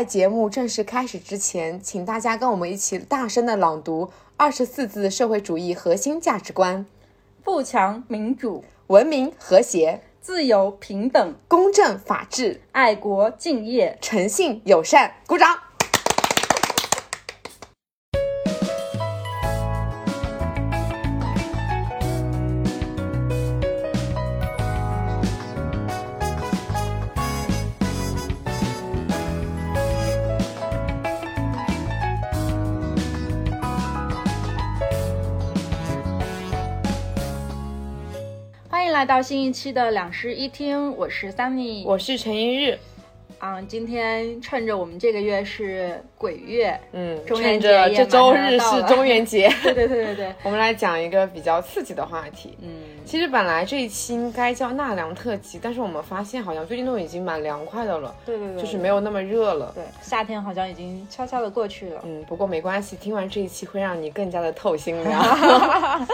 在节目正式开始之前，请大家跟我们一起大声的朗读二十四字社会主义核心价值观：富强、民主、文明、和谐、自由、平等、公正、法治、爱国、敬业、诚信、友善。鼓掌！来到新一期的两室一厅，我是 Sunny，我是陈一日。嗯，今天趁着我们这个月是鬼月，嗯，中元趁着这周日是中元节，对对对对对，我们来讲一个比较刺激的话题。嗯，其实本来这一期应该叫纳凉特辑，但是我们发现好像最近都已经蛮凉快的了，对对对，就是没有那么热了。对，夏天好像已经悄悄的过去了。嗯，不过没关系，听完这一期会让你更加的透心凉。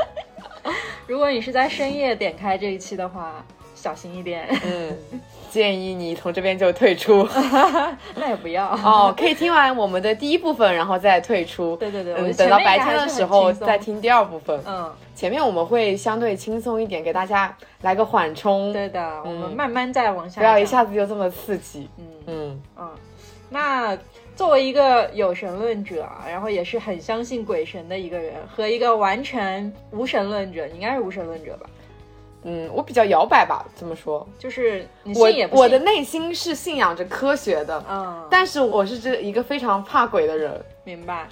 如果你是在深夜点开这一期的话，小心一点，嗯，建议你从这边就退出 那也不要。哦，可以听完我们的第一部分，然后再退出。对对对，我嗯，觉得等到白天的时候再。听第二部分。嗯，前面我们会相对轻松一点，给大家来个缓冲，对的，我们嗯慢慢再往下。不要一。下子就这么刺激。嗯嗯嗯，那作为一个有神论者啊，然后也是很相信鬼神的一个人，和一个完全无神论者，你应该是无神论者吧？嗯，我比较摇摆吧，这么说。就是你我信也不信。我的内心是信仰着科学的，嗯，但是我是这一个非常怕鬼的人。明白，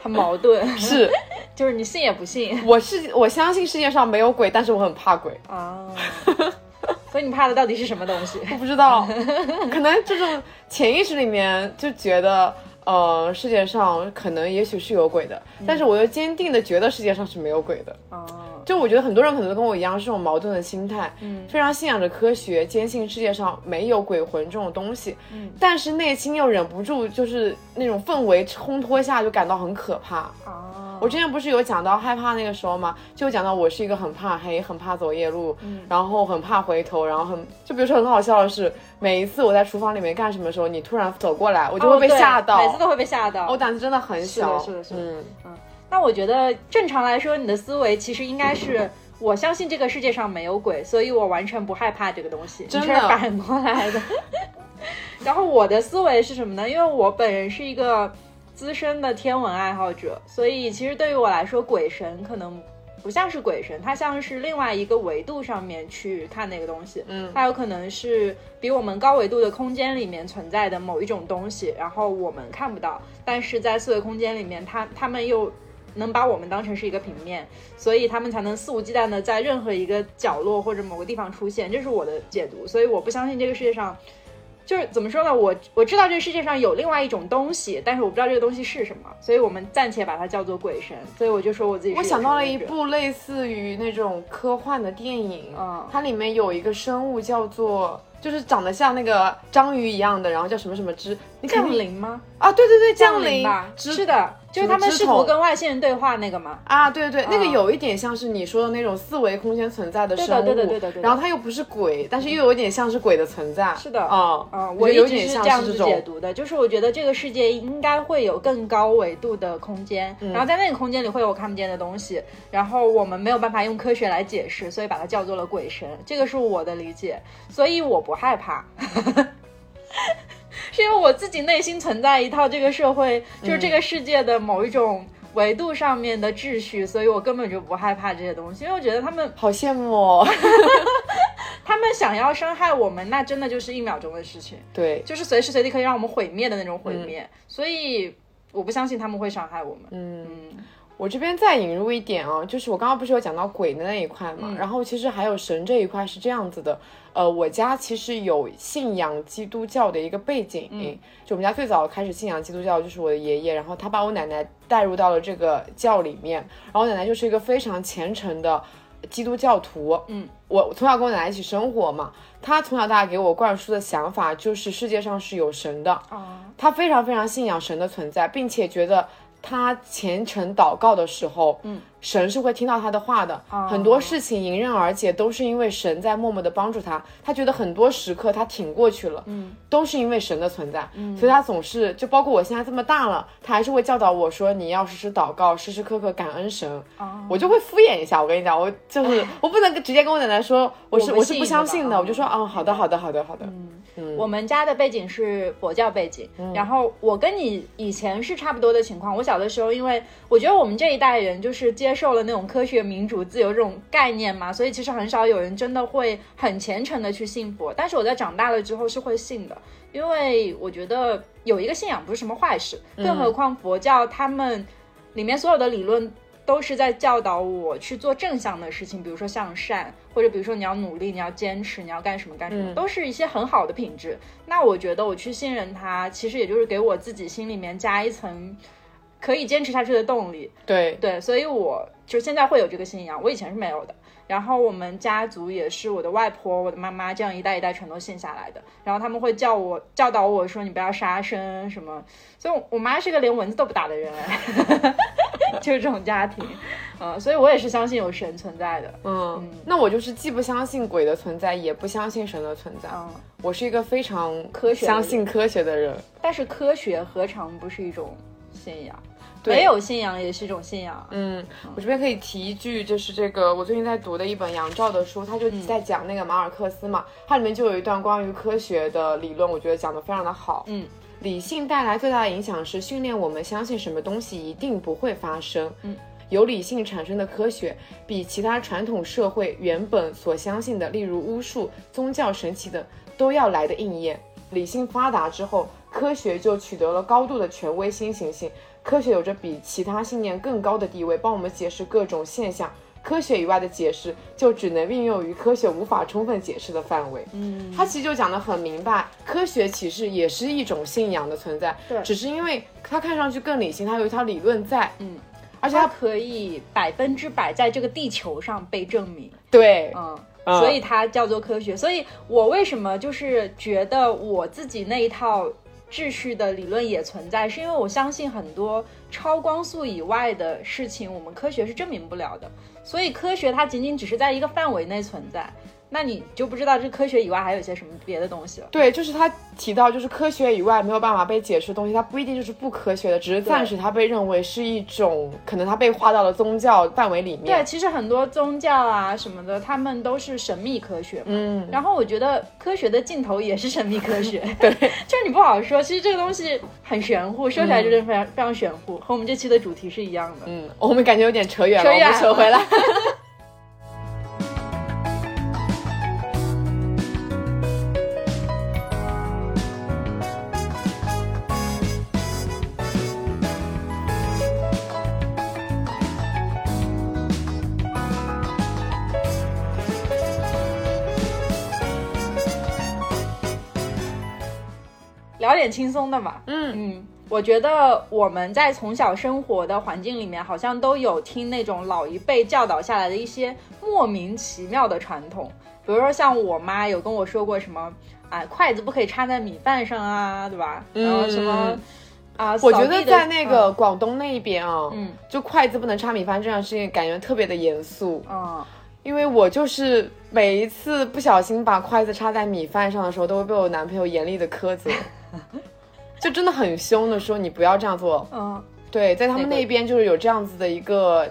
很矛盾。是，就是你信也不信我是我相信世界上没有鬼，但是我很怕鬼。啊。所以你怕的到底是什么东西？我不知道，可能这种潜意识里面就觉得，呃，世界上可能也许是有鬼的，但是我又坚定的觉得世界上是没有鬼的。哦，就我觉得很多人可能都跟我一样是这种矛盾的心态，嗯非常信仰着科学，坚信世界上没有鬼魂这种东西，嗯但是内心又忍不住就是那种氛围烘托下就感到很可怕。啊，我之前不是有讲到害怕那个时候吗？就讲到我是一个很怕黑、很怕走夜路，嗯然后很怕回头，然后很就比如说很好笑的是，每一次我在厨房里面干什么的时候，你突然走过来，我就会被吓到，每次都会被吓到。我胆子真的很小。是的是的是的嗯，那我觉得正常来说，你的思维其实应该是。我相信这个世界上没有鬼，所以我完全不害怕这个东西。真的反过来的。然后我的思维是什么呢？因为我本人是一个资深的天文爱好者，所以其实对于我来说，鬼神可能不像是鬼神，它像是另外一个维度上面去看那个东西。嗯它有可能是比我们高维度的空间里面存在的某一种东西，然后我们看不到，但是在四维空间里面，它它们又能把我们当成是一个平面，所以他们才能肆无忌惮的在任何一个角落或者某个地方出现，这是我的解读。所以我不相信这个世界上，就是怎么说呢？我我知道这个世界上有另外一种东西，但是我不知道这个东西是什么，所以我们暂且把它叫做鬼神。所以我就说我自己是我想到了一部类似于那种科幻的电影，嗯它里面有一个生物叫做，就是长得像那个章鱼一样的，然后叫什么什么之，你降临吗？啊，对对对，降临吧，是的，就是他们试图跟外星人对话那个嘛。啊，对对对，那个嗯有一点像是你说的那种四维空间存在的对生物，的对的对的对的。然后它又不是鬼，但是又有一点像是鬼的存在，是的。啊啊、我有点像是是这样子解，读的，就是我觉得这个世界应该会有更高维度的空间，嗯。然后在那个空间里会有我看不见的东西，然后我们没有办法用科学来解释，所以把它叫做了鬼神，这个是我的理解，所以我不害怕。是因为我自己内心存在一套这个社会，就是这个世界的某一种维度上面的秩序，所以我根本就不害怕这些东西，因为我觉得他们好羡慕哦，他们想要伤害我们，那真的就是一秒钟的事情。对，就是随时随地可以让我们毁灭的那种毁嗯灭，所以我不相信他们会伤害我们。嗯。嗯我这边再引入一点啊，就是我刚刚不是有讲到鬼的那一块嘛，嗯然后其实还有神这一块是这样子的，呃，我家其实有信仰基督教的一个背景，嗯就我们家最早开始信仰基督教就是我的爷爷，然后他把我奶奶带入到了这个教里面，然后我奶奶就是一个非常虔诚的基督教徒，嗯，我从小跟我奶奶一起生活嘛，她从小到大给我灌输的想法就是世界上是有神的，啊，他非常非常信仰神的存在，并且觉得他虔诚祷告的时候，嗯，神是会听到他的话的。很多事情迎刃而解，都是因为神在默默的帮助他。他觉得很多时刻他挺过去了，嗯，都是因为神的存在。嗯，所以他总是就包括我现在这么大了，他还是会教导我说你要时时祷告，时时刻刻感恩神。我就会敷衍一下，我跟你讲，我就是 我不能直接跟我奶奶说我是我是不相信的，我就说啊，好的好的好的好的。嗯，我们家的背景是佛教背景，然后我跟你以前是差不多的情况。我小的时候，因为我觉得我们这一代人就是接受了那种科学、民主、自由这种概念嘛，所以其实很少有人真的会很虔诚的去信佛。但是我在长大了之后是会信的，因为我觉得有一个信仰不是什么坏事，更何况佛教他们里面所有的理论。都是在教导我去做正向的事情，比如说向善，或者比如说你要努力，你要坚持，你要干什么干什么，都是一些很好的品质。那我觉得我去信任他，其实也就是给我自己心里面加一层可以坚持下去的动力。对对，所以我就现在会有这个信仰，我以前是没有的。然后我们家族也是我的外婆、我的妈妈这样一代一代全都信下来的。然后他们会叫我教导我说你不要杀生什么。所以我妈是个连蚊子都不打的人，就是这种家庭。嗯，所以我也是相信有神存在的。嗯，那我就是既不相信鬼的存在，也不相信神的存在。嗯，我是一个非常科学、相信科学的人。但是科学何尝不是一种信仰？没有信仰也是一种信仰。嗯，我这边可以提一句，就是这个我最近在读的一本杨照的书，他就在讲那个马尔克斯嘛，它里面就有一段关于科学的理论，我觉得讲的非常的好。嗯，理性带来最大的影响是训练我们相信什么东西一定不会发生。嗯，由理性产生的科学比其他传统社会原本所相信的，例如巫术、宗教、神奇的都要来的应验。理性发达之后，科学就取得了高度的权威新型性。科学有着比其他信念更高的地位，帮我们解释各种现象。科学以外的解释就只能运用于科学无法充分解释的范围。嗯，他其实就讲得很明白，科学其实也是一种信仰的存在。对，只是因为它看上去更理性，它有一套理论在。嗯，而且它可以百分之百在这个地球上被证明。对，嗯，所以它叫做科学。所以我为什么就是觉得我自己那一套。秩序的理论也存在，是因为我相信很多超光速以外的事情，我们科学是证明不了的，所以科学它仅仅只是在一个范围内存在。那你就不知道这科学以外还有一些什么别的东西了。对，就是他提到，就是科学以外没有办法被解释的东西，它不一定就是不科学的，只是暂时它被认为是一种，可能它被划到了宗教范围里面。对，其实很多宗教啊什么的，他们都是神秘科学嘛。嗯。然后我觉得科学的尽头也是神秘科学。对，就是你不好说，其实这个东西很玄乎，说起来就是非常非常玄乎，和我们这期的主题是一样的。嗯，我们感觉有点扯远了，我们扯回来。点轻松的嘛，嗯嗯，我觉得我们在从小生活的环境里面，好像都有听那种老一辈教导下来的一些莫名其妙的传统，比如说像我妈有跟我说过什么，啊，筷子不可以插在米饭上啊，对吧？然后什么啊，我觉得在那个广东那一边啊，嗯，就筷子不能插米饭这件事情，感觉特别的严肃，嗯。因为我就是每一次不小心把筷子插在米饭上的时候，都会被我男朋友严厉的苛责，就真的很凶的说你不要这样做。嗯，对，在他们那边就是有这样子的一个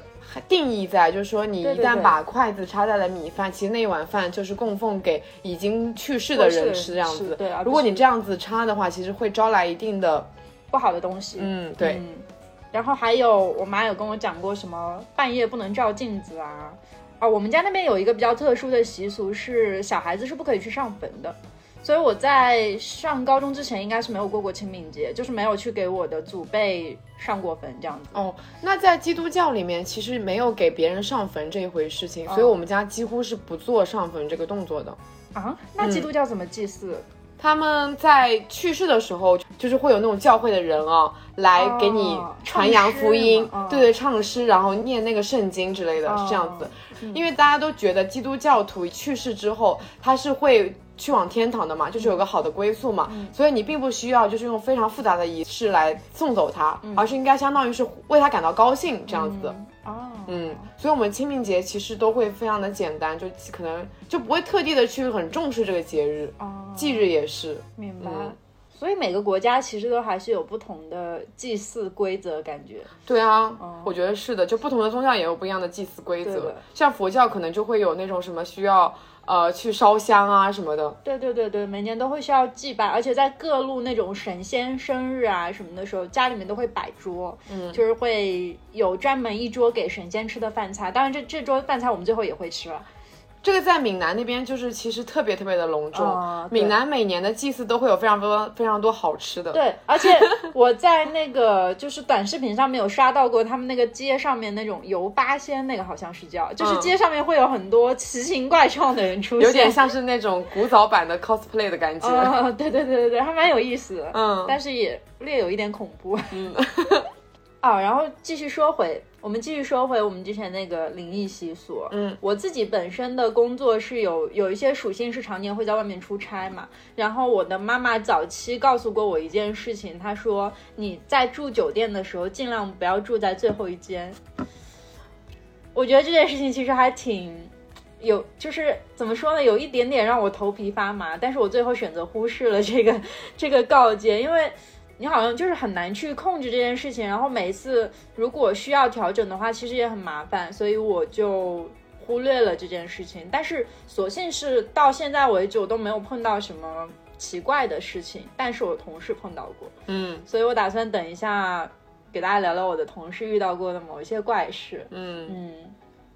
定义在，就是说你一旦把筷子插在了米饭，其实那一碗饭就是供奉给已经去世的人吃这样子。对，如果你这样子插的话，其实会招来一定的不好的东西。嗯，对。然后还有我妈有跟我讲过什么半夜不能照镜子啊。啊，我们家那边有一个比较特殊的习俗，是小孩子是不可以去上坟的，所以我在上高中之前应该是没有过过清明节，就是没有去给我的祖辈上过坟这样子。哦，那在基督教里面其实没有给别人上坟这一回事情，所以我们家几乎是不做上坟这个动作的。啊，那基督教怎么祭祀？他们在去世的时候，就是会有那种教会的人啊，来给你传扬福音，对对，唱诗，然后念那个圣经之类的，是这样子。因为大家都觉得基督教徒去世之后，他是会去往天堂的嘛，就是有个好的归宿嘛，所以你并不需要就是用非常复杂的仪式来送走他，而是应该相当于是为他感到高兴这样子的。哦，嗯，所以我们清明节其实都会非常的简单，就可能就不会特地的去很重视这个节日，哦忌日也是。明白。所以每个国家其实都还是有不同的祭祀规则，感觉。对啊，我觉得是的，就不同的宗教也有不一样的祭祀规则。像佛教可能就会有那种什么需要。呃，去烧香啊什么的。对对对对，每年都会需要祭拜，而且在各路那种神仙生日啊什么的时候，家里面都会摆桌，嗯，就是会有专门一桌给神仙吃的饭菜。当然，这这桌饭菜我们最后也会吃了。这个在闽南那边就是其实特别特别的隆重，闽南每年的祭祀都会有非常多非常多好吃的。对，而且 我在那个就是短视频上面有刷到过他们那个街上面那种游八仙，那个好像是叫，就是街上面会有很多奇形怪状的人出现，有点像是那种古早版的 cosplay 的感觉。对对对对对，还蛮有意思，嗯，但是也略有一点恐怖。嗯，啊，然后继续说回。我们继续说回我们之前那个灵异习俗。嗯，我自己本身的工作是有有一些属性是常年会在外面出差嘛。然后我的妈妈早期告诉过我一件事情，她说你在住酒店的时候尽量不要住在最后一间。我觉得这件事情其实还挺有，就是怎么说呢，有一点点让我头皮发麻。但是我最后选择忽视了这个这个告诫，因为。你好像就是很难去控制这件事情，然后每一次如果需要调整的话，其实也很麻烦，所以我就忽略了这件事情。但是所幸是到现在为止，我都没有碰到什么奇怪的事情，但是我同事碰到过，嗯，所以我打算等一下给大家聊聊我的同事遇到过的某一些怪事，嗯。嗯，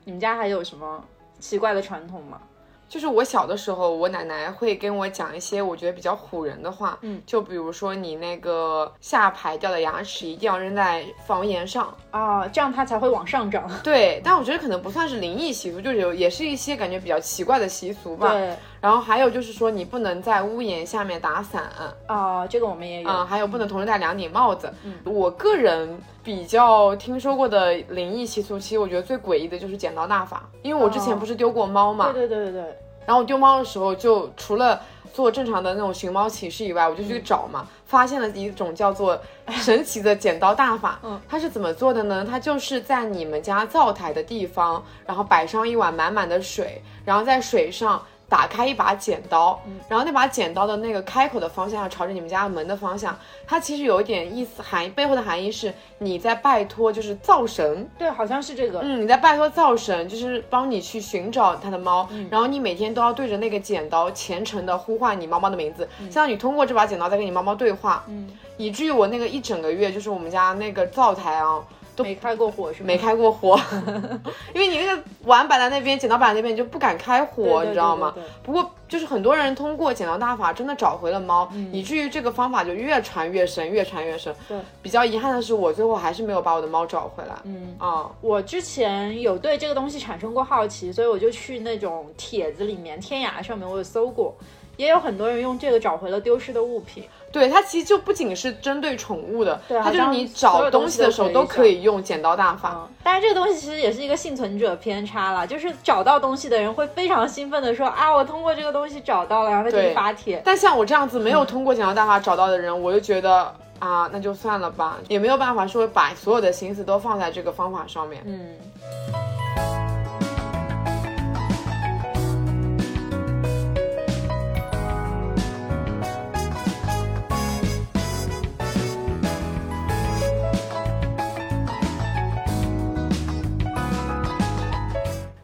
你们家还有什么奇怪的传统吗？就是我小的时候，我奶奶会跟我讲一些我觉得比较唬人的话，嗯，就比如说你那个下排掉的牙齿一定要扔在房檐上啊，这样它才会往上涨。对，但我觉得可能不算是灵异习俗，就是有也是一些感觉比较奇怪的习俗吧。对。然后还有就是说你不能在屋檐下面打伞啊，这个我们也有。嗯，还有不能同时戴两顶帽子。嗯，我个人比较听说过的灵异习俗，其实我觉得最诡异的就是剪刀大法，因为我之前不是丢过猫嘛。对对对对对。然后我丢猫的时候，就除了做正常的那种寻猫启事以外，我就去找嘛，发现了一种叫做神奇的剪刀大法。嗯，它是怎么做的呢？它就是在你们家灶台的地方，然后摆上一碗满满的水，然后在水上。打开一把剪刀，然后那把剪刀的那个开口的方向要朝着你们家门的方向。它其实有一点意思，含背后的含义是你在拜托，就是灶神。对，好像是这个。嗯，你在拜托灶神，就是帮你去寻找它的猫。然后你每天都要对着那个剪刀虔诚的呼唤你猫猫的名字，相当于通过这把剪刀在跟你猫猫对话。嗯，以至于我那个一整个月，就是我们家那个灶台啊。都没开过火是吗？没开过火，因为你那个碗摆在那边，剪刀摆在那边，你就不敢开火，你知道吗？不过就是很多人通过剪刀大法真的找回了猫，以至于这个方法就越传越深，越传越深。对，比较遗憾的是，我最后还是没有把我的猫找回来。嗯啊，我之前有对这个东西产生过好奇，所以我就去那种帖子里面，天涯上面我有搜过。也有很多人用这个找回了丢失的物品。对，它其实就不仅是针对宠物的，它就是你找东西的时候都可以用剪刀大法。但是这个东西其实也是一个幸存者偏差了，就是找到东西的人会非常兴奋的说啊，我通过这个东西找到了，然后他就发帖。但像我这样子没有通过剪刀大法找到的人，我就觉得啊，那就算了吧，也没有办法说把所有的心思都放在这个方法上面。嗯。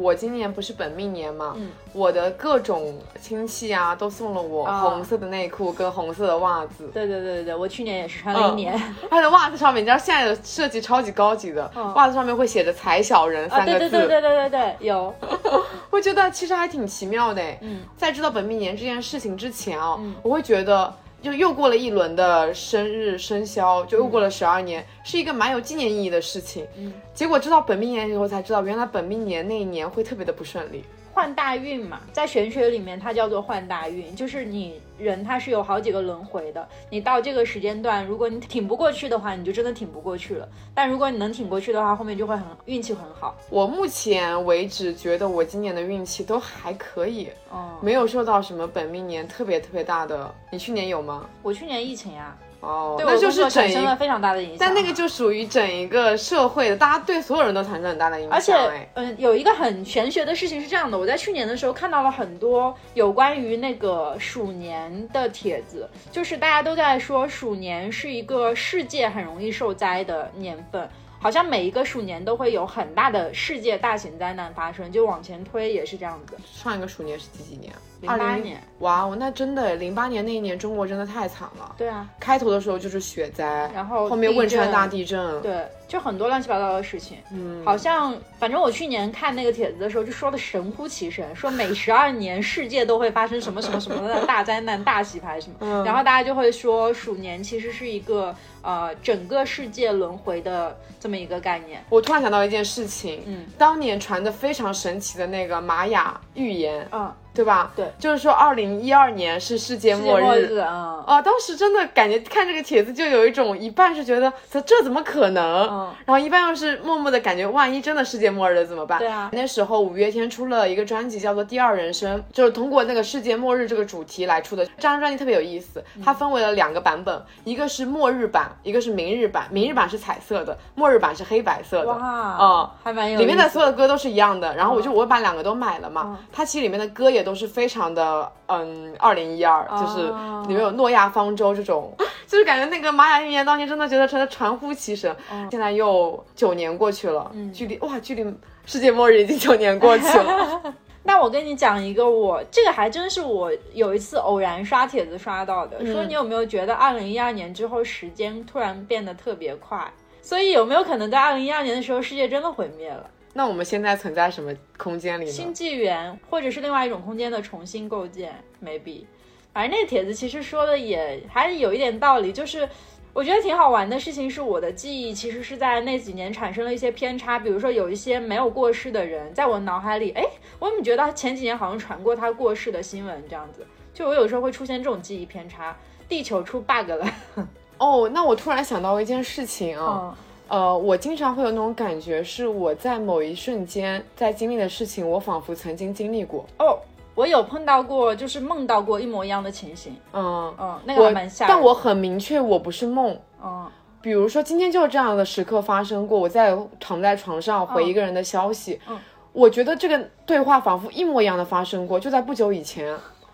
我今年不是本命年嘛，我的各种亲戚啊都送了我红色的内裤跟红色的袜子。对对对对对，我去年也是穿了一年。它的袜子上面，你知道现在的设计超级高级的，袜子上面会写着“踩小人”三个字。对对对对对对对，有。我觉得其实还挺奇妙的。嗯，在知道本命年这件事情之前啊，我会觉得。就又过了一轮的生日生肖，就又过了十二年，是一个蛮有纪念意义的事情。嗯，结果知道本命年以后才知道，原来本命年那一年会特别的不顺利。换大运嘛，在玄学里面它叫做换大运，就是你人他是有好几个轮回的，你到这个时间段，如果你挺不过去的话，你就真的挺不过去了。但如果你能挺过去的话，后面就会很运气很好。我目前为止觉得我今年的运气都还可以，哦，没有受到什么本命年特别特别大的。你去年有吗？我去年疫情呀，哦，对那就是产生了非常大的影响。但那个就属于整一个社会的，大家对所有人都产生很大的影响。而且哎，嗯，有一个很玄学的事情是这样的，我在去年的时候看到了很多有关于那个鼠年的帖子，就是大家都在说鼠年是一个世界很容易受灾的年份，好像每一个鼠年都会有很大的世界大型灾难发生，就往前推也是这样子。上一个鼠年是几几年？零八年，哇哦，那真的，零八年那一年中国真的太惨了。对啊，开头的时候就是雪灾，然后后面汶川大地地震，对，就很多乱七八糟的事情。嗯，好像反正我去年看那个帖子的时候，就说的神乎其神，说每十二年世界都会发生什么什么什么的大灾难、大洗牌什么，嗯。然后大家就会说鼠年其实是一个呃整个世界轮回的这么一个概念。我突然想到一件事情，嗯，当年传的非常神奇的那个玛雅预言，嗯，对吧？对，就是说二零一二年是世界末末日，嗯啊，当时真的感觉看这个帖子就有一种一半是觉得这这怎么可能，嗯，然后一半又是默默的感觉万一真的世界末日了怎么办？对啊那时候五月天出了一个专辑叫做《第二人生》，就是通过那个世界末日这个主题来出的。这张专辑特别有意思，嗯它分为了两个版本，一个是末日版，一个是明日版。明日版是彩色的，末日版是黑白色的。哇，嗯，还蛮有里面的所有的歌都是一样的，然后我就我把两个都买了嘛。嗯它其实里面的歌也都是非常的，嗯，二零一二，就是哦里面有诺亚方舟这种，就是感觉那个玛雅预言当年真的觉得真的传呼其神。嗯现在又九年过去了，距离哇，距离世界末日已经九年过去了。那我跟你讲一个我，这个还真是我有一次偶然刷帖子刷到的，说你有没有觉得二零一二年之后时间突然变得特别快？所以有没有可能在二零一二年的时候世界真的毁灭了？那我们现在存在什么空间里呢？新纪元，或者是另外一种空间的重新构建，maybe。反正那个帖子其实说的也还有一点道理，就是我觉得挺好玩的事情是，我的记忆其实是在那几年产生了一些偏差，比如说有一些没有过世的人，在我脑海里，哎，我怎么觉得前几年好像传过他过世的新闻这样子？就我有时候会出现这种记忆偏差，地球出 bug 了。哦，那我突然想到一件事情啊。嗯呃，我经常会有那种感觉，是我在某一瞬间在经历的事情，我仿佛曾经经历过。哦，我有碰到过，就是梦到过一模一样的情形。嗯，嗯，那个我还蛮吓人。但我很明确，我不是梦。嗯比如说今天就是这样的时刻发生过，我在躺在床上回一个人的消息，嗯我觉得这个对话仿佛一模一样的发生过，就在不久以前。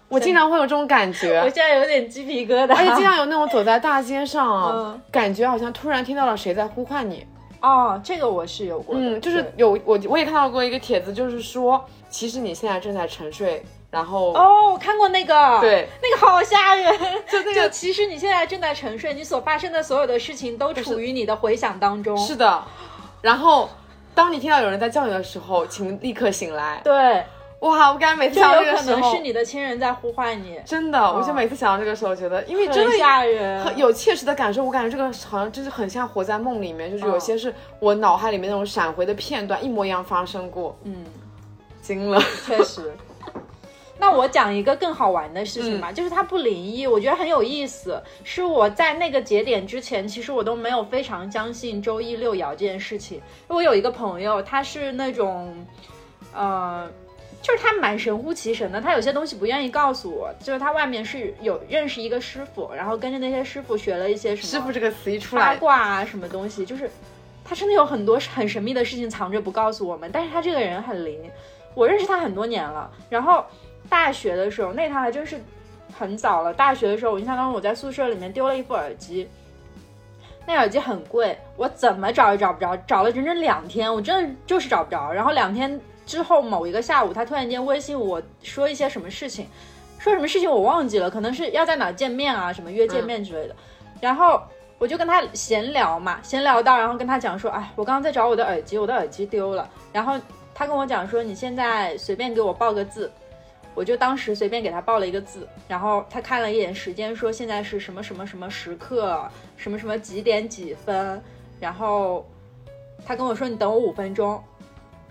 我经常会有这种感觉我，现在有点鸡皮疙瘩。而且经常有那种走在大街上感觉好像突然听到了谁在呼唤你。哦，这个我是有过的。嗯，就是有我我也看到过一个帖子，就是说，其实你现在正在沉睡，然后、哦，我看过那个，，对，那个好吓人。就 就那个其实你现在正在沉睡，你所发生的所有的事情都处于你的回想当中。是的，然后当你听到有人在叫你的时候，请立刻醒来。对，哇，我感觉每次就想到有可能这个时候，是你的亲人在呼唤你，真的，我就每次想到这个时候，觉得因为真很的吓人。很有切实的感受，我感觉这个好像就是很像活在梦里面，就是有些是我脑海里面那种闪回的片段，一模一样发生过，嗯，惊了。确实。那我讲一个更好玩的事情嗯吧，就是它不灵异，我觉得很有意思。是我在那个节点之前，其实我都没有非常相信周一六爻这件事情。我有一个朋友，他是那种，呃，就是他蛮神乎其神的，他有些东西不愿意告诉我，就是他外面是有认识一个师傅，然后跟着那些师傅学了一些什么师傅这个词一出来八，卦啊什么东西，就是他真的有很多很神秘的事情藏着不告诉我们，但是他这个人很灵，我认识他很多年了，然后大学的时候那他还真是很早了，大学的时候我印象当中我在宿舍里面丢了一副耳机。那耳机很贵，我怎么找也找不着，找了整整两天，我真的就是找不着。然后两天之后某一个下午，他突然间微信我说一些什么事情，说什么事情我忘记了，可能是要在哪见面啊，什么约见面之类的。然后我就跟他闲聊嘛，闲聊到，然后跟他讲说，哎，我刚刚在找我的耳机，我的耳机丢了。然后他跟我讲说，你现在随便给我报个字，我就当时随便给他报了一个字，然后他看了一眼时间，说现在是什么什么什么时刻，什么什么几点几分，然后他跟我说你等我五分钟。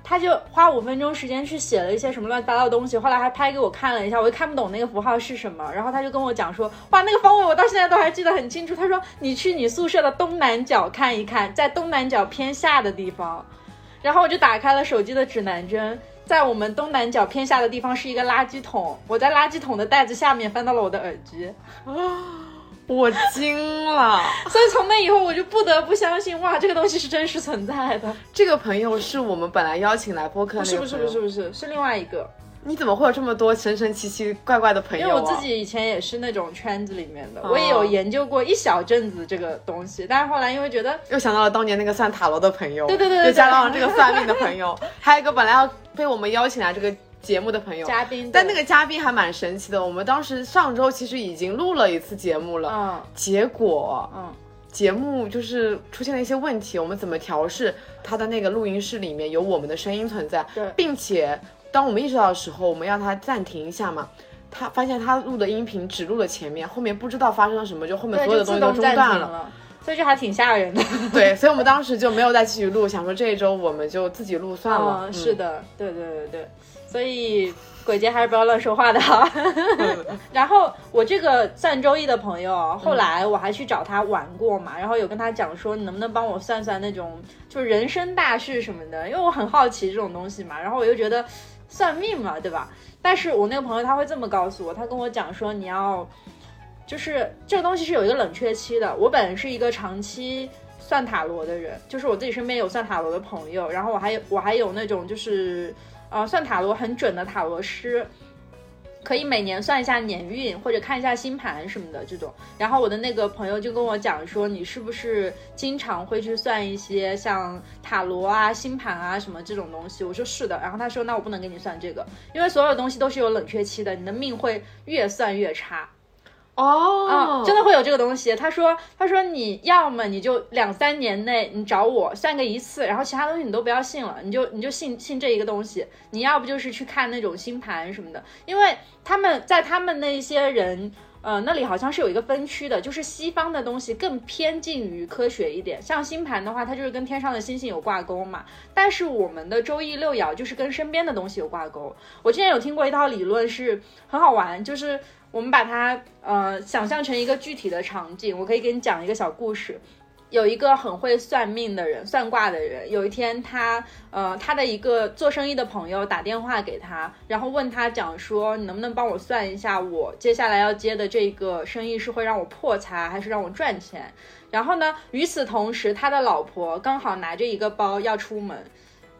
他就花五分钟时间去写了一些什么乱七八糟的东西，后来还拍给我看了一下，我又看不懂那个符号是什么，然后他就跟我讲说，哇，那个方位我到现在都还记得很清楚。他说你去你宿舍的东南角看一看，在东南角偏下的地方，然后我就打开了手机的指南针，在我们东南角偏下的地方是一个垃圾桶，我在垃圾桶的袋子下面翻到了我的耳机。我惊了，所以从那以后我就不得不相信，哇，这个东西是真实存在的。这个朋友是我们本来邀请来播客的，不是不是不是不是，是另外一个。你怎么会有这么多神神奇奇怪怪的朋友？因为我自己以前也是那种圈子里面的，我也有研究过一小阵子这个东西，但是后来因为觉得又想到了当年那个算塔罗的朋友，对对对，又加上了这个算命的朋友，还有一个本来要被我们邀请来这个。节目的朋友，嘉宾，但那个嘉宾还蛮神奇的。我们当时上周其实已经录了一次节目了，嗯，结果，嗯，节目就是出现了一些问题。我们怎么调试？他的那个录音室里面有我们的声音存在，对，并且当我们意识到的时候，我们让他暂停一下嘛。他发现他录的音频只录了前面，后面不知道发生了什么，就后面所有的东西都中断了，所以就还挺吓人的。对，所以我们 当时就没有再继续录，想说这一周我们就自己录算了。是的，对对对对。所以鬼节还是不要乱说话的哈。然后我这个算周易的朋友，后来我还去找他玩过嘛，然后有跟他讲说，你能不能帮我算算那种就人生大事什么的，因为我很好奇这种东西嘛。然后我又觉得算命嘛，对吧？但是我那个朋友他会这么告诉我，他跟我讲说，你要就是这个东西是有一个冷却期的。我本人是一个长期算塔罗的人，就是我自己身边有算塔罗的朋友，然后我还有我还有那种就是。呃，算塔罗很准的塔罗师，可以每年算一下年运或者看一下星盘什么的这种。然后我的那个朋友就跟我讲说，你是不是经常会去算一些像塔罗啊、星盘啊什么这种东西？我说是的。然后他说，那我不能给你算这个，因为所有东西都是有冷却期的，你的命会越算越差。哦，真的会有这个东西。他说，他说你要么你就两三年内你找我算个一次，然后其他东西你都不要信了，你就你就信信这一个东西。你要不就是去看那种星盘什么的，因为他们在他们那些人，呃，那里好像是有一个分区的，就是西方的东西更偏近于科学一点。像星盘的话，它就是跟天上的星星有挂钩嘛。但是我们的周易六爻就是跟身边的东西有挂钩。我之前有听过一套理论是很好玩，就是。我们把它呃想象成一个具体的场景，我可以给你讲一个小故事。有一个很会算命的人，算卦的人，有一天他呃他的一个做生意的朋友打电话给他，然后问他讲说，你能不能帮我算一下，我接下来要接的这个生意是会让我破财，还是让我赚钱？然后呢，与此同时，他的老婆刚好拿着一个包要出门。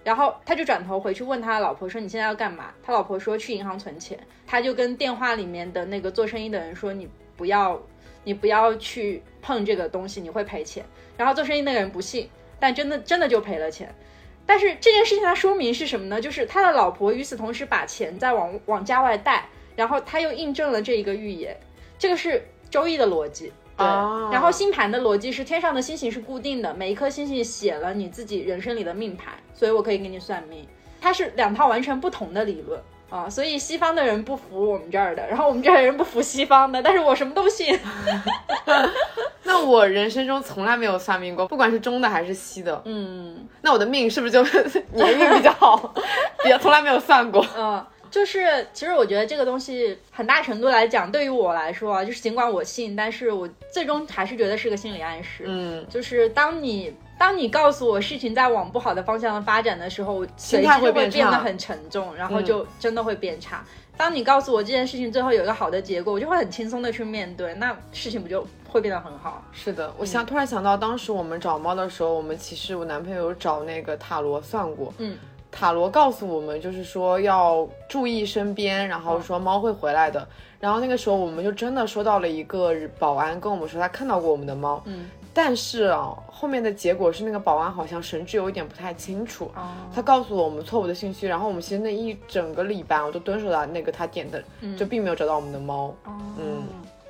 然后他就转头回去问他老婆说：“你现在要干嘛？”他老婆说：“去银行存钱。”他就跟电话里面的那个做生意的人说：“你不要，你不要去碰这个东西，你会赔钱。”然后做生意那个人不信，但真的真的就赔了钱。但是这件事情它说明是什么呢？就是他的老婆与此同时把钱在往往家外带，然后他又印证了这一个预言。这个是周易的逻辑。对，然后星盘的逻辑是天上的星星是固定的，每一颗星星写了你自己人生里的命盘，所以我可以给你算命。它是两套完全不同的理论啊，所以西方的人不服我们这儿的，然后我们这儿的人不服西方的，但是我什么都信。那我人生中从来没有算命过，不管是中的还是西的。嗯，那我的命是不是就 年运比较好？也从来没有算过。嗯。就是，其实我觉得这个东西很大程度来讲，对于我来说啊，就是尽管我信，但是我最终还是觉得是个心理暗示。嗯，就是当你当你告诉我事情在往不好的方向发展的时候，心态会变得很沉重，然后就真的会变差。当你告诉我这件事情最后有一个好的结果，我就会很轻松的去面对，那事情不就会变得很好？是的，我想突然想到，当时我们找猫的时候，我们其实我男朋友找那个塔罗算过。嗯。塔罗告诉我们，就是说要注意身边，然后说猫会回来的。然后那个时候，我们就真的收到了一个保安跟我们说，他看到过我们的猫。嗯，但是啊，后面的结果是那个保安好像神志有一点不太清楚。他告诉了我们错误的信息。然后我们其实那一整个礼拜，我都蹲守在那个他点的，就并没有找到我们的猫。嗯。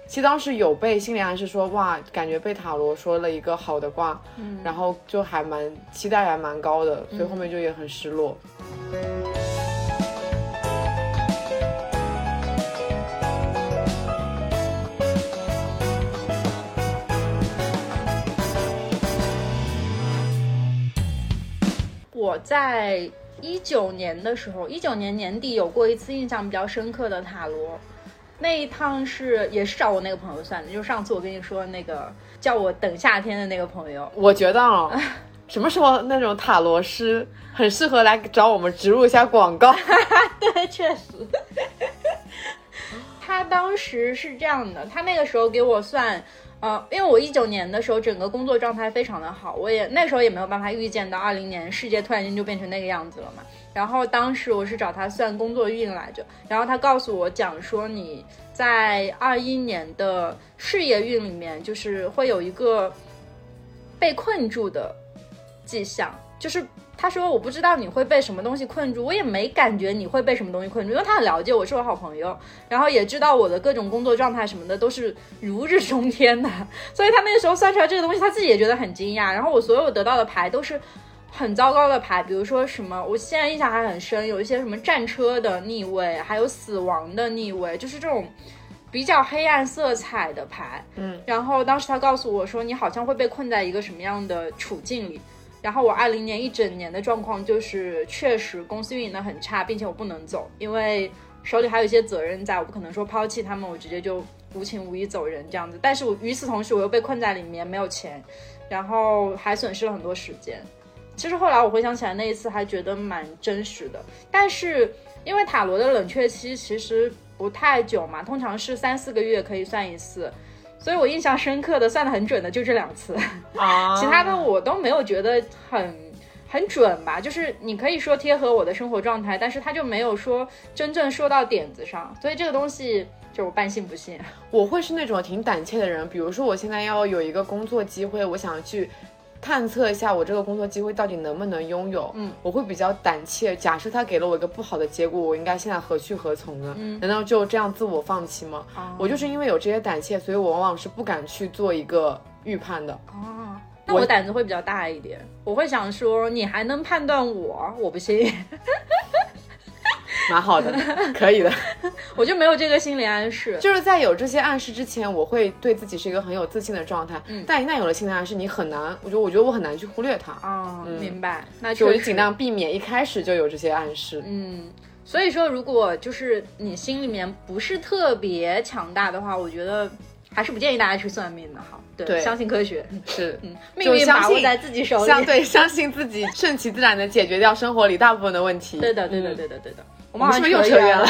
其实当时有被心理暗示说，哇，感觉被塔罗说了一个好的卦，嗯，然后就还蛮期待还蛮高的，所以后面就也很失落。我在一九年的时候，一九年年底有过一次印象比较深刻的塔罗，那一趟是也是找我那个朋友算的，就上次我跟你说那个叫我等夏天的那个朋友。我觉得啊，什么时候那种塔罗师很适合来找我们植入一下广告？对，确实。他当时是这样的，他那个时候给我算。呃，因为我一九年的时候整个工作状态非常的好，我也那时候也没有办法预见到二零年世界突然间就变成那个样子了嘛。然后当时我是找他算工作运来着，然后他告诉我讲说你在二一年的事业运里面就是会有一个被困住的迹象，就是。他说：“我不知道你会被什么东西困住，我也没感觉你会被什么东西困住，因为他很了解我，是我好朋友，然后也知道我的各种工作状态什么的都是如日中天的，所以他那个时候算出来这个东西，他自己也觉得很惊讶。然后我所有得到的牌都是很糟糕的牌，比如说什么，我现在印象还很深，有一些什么战车的逆位，还有死亡的逆位，就是这种比较黑暗色彩的牌。嗯，然后当时他告诉我说，你好像会被困在一个什么样的处境里。”然后我二零年一整年的状况就是，确实公司运营的很差，并且我不能走，因为手里还有一些责任在，我不可能说抛弃他们，我直接就无情无义走人这样子。但是我与此同时，我又被困在里面，没有钱，然后还损失了很多时间。其实后来我回想起来，那一次还觉得蛮真实的。但是因为塔罗的冷却期其实不太久嘛，通常是三四个月可以算一次。所以我印象深刻的算的很准的就这两次，其他的我都没有觉得很很准吧。就是你可以说贴合我的生活状态，但是他就没有说真正说到点子上。所以这个东西就我半信不信。我会是那种挺胆怯的人，比如说我现在要有一个工作机会，我想去。探测一下我这个工作机会到底能不能拥有？嗯，我会比较胆怯。假设他给了我一个不好的结果，我应该现在何去何从呢？嗯，难道就这样自我放弃吗？我就是因为有这些胆怯，所以我往往是不敢去做一个预判的。哦，那我胆子会比较大一点，我会想说你还能判断我？我不信。蛮好的，可以的，我就没有这个心理暗示。就是在有这些暗示之前，我会对自己是一个很有自信的状态。嗯，但一旦有了心理暗示，你很难，我觉得，我觉得我很难去忽略它。哦，明白。那就我就尽量避免一开始就有这些暗示。嗯，所以说，如果就是你心里面不是特别强大的话，我觉得还是不建议大家去算命的哈。对，相信科学是，嗯，命运把握在自己手里。相对，相信自己，顺其自然的解决掉生活里大部分的问题。对的，对的，对的，对的。我们是不是又扯远了？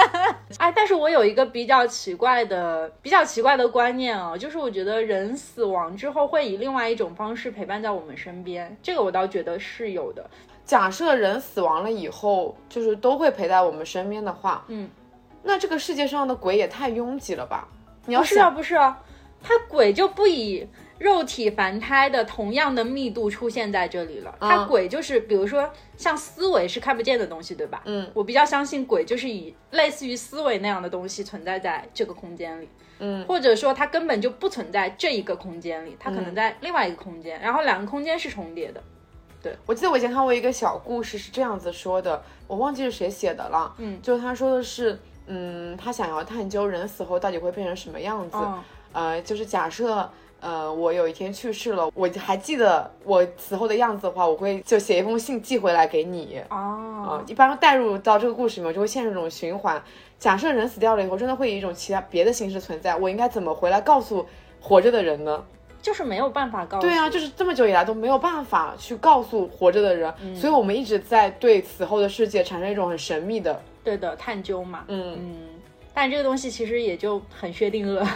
哎，但是我有一个比较奇怪的、比较奇怪的观念啊，就是我觉得人死亡之后会以另外一种方式陪伴在我们身边，这个我倒觉得是有的。假设人死亡了以后，就是都会陪在我们身边的话，嗯，那这个世界上的鬼也太拥挤了吧？你要是啊，不是啊，他鬼就不以。肉体凡胎的同样的密度出现在这里了，它鬼就是，比如说像思维是看不见的东西，对吧？嗯，我比较相信鬼就是以类似于思维那样的东西存在在这个空间里，嗯，或者说它根本就不存在这一个空间里，它可能在另外一个空间，然后两个空间是重叠的。对，我记得我以前看过一个小故事是这样子说的，我忘记是谁写的了，嗯，就是他说的是，嗯，他想要探究人死后到底会变成什么样子，呃，就是假设。呃，我有一天去世了，我还记得我死后的样子的话，我会就写一封信寄回来给你。哦，啊，一般带入到这个故事里面，就会陷入这种循环。假设人死掉了以后，真的会以一种其他别的形式存在，我应该怎么回来告诉活着的人呢？就是没有办法告诉。对啊，就是这么久以来都没有办法去告诉活着的人，所以我们一直在对死后的世界产生一种很神秘的，对的探究嘛。嗯嗯，但这个东西其实也就很薛定谔。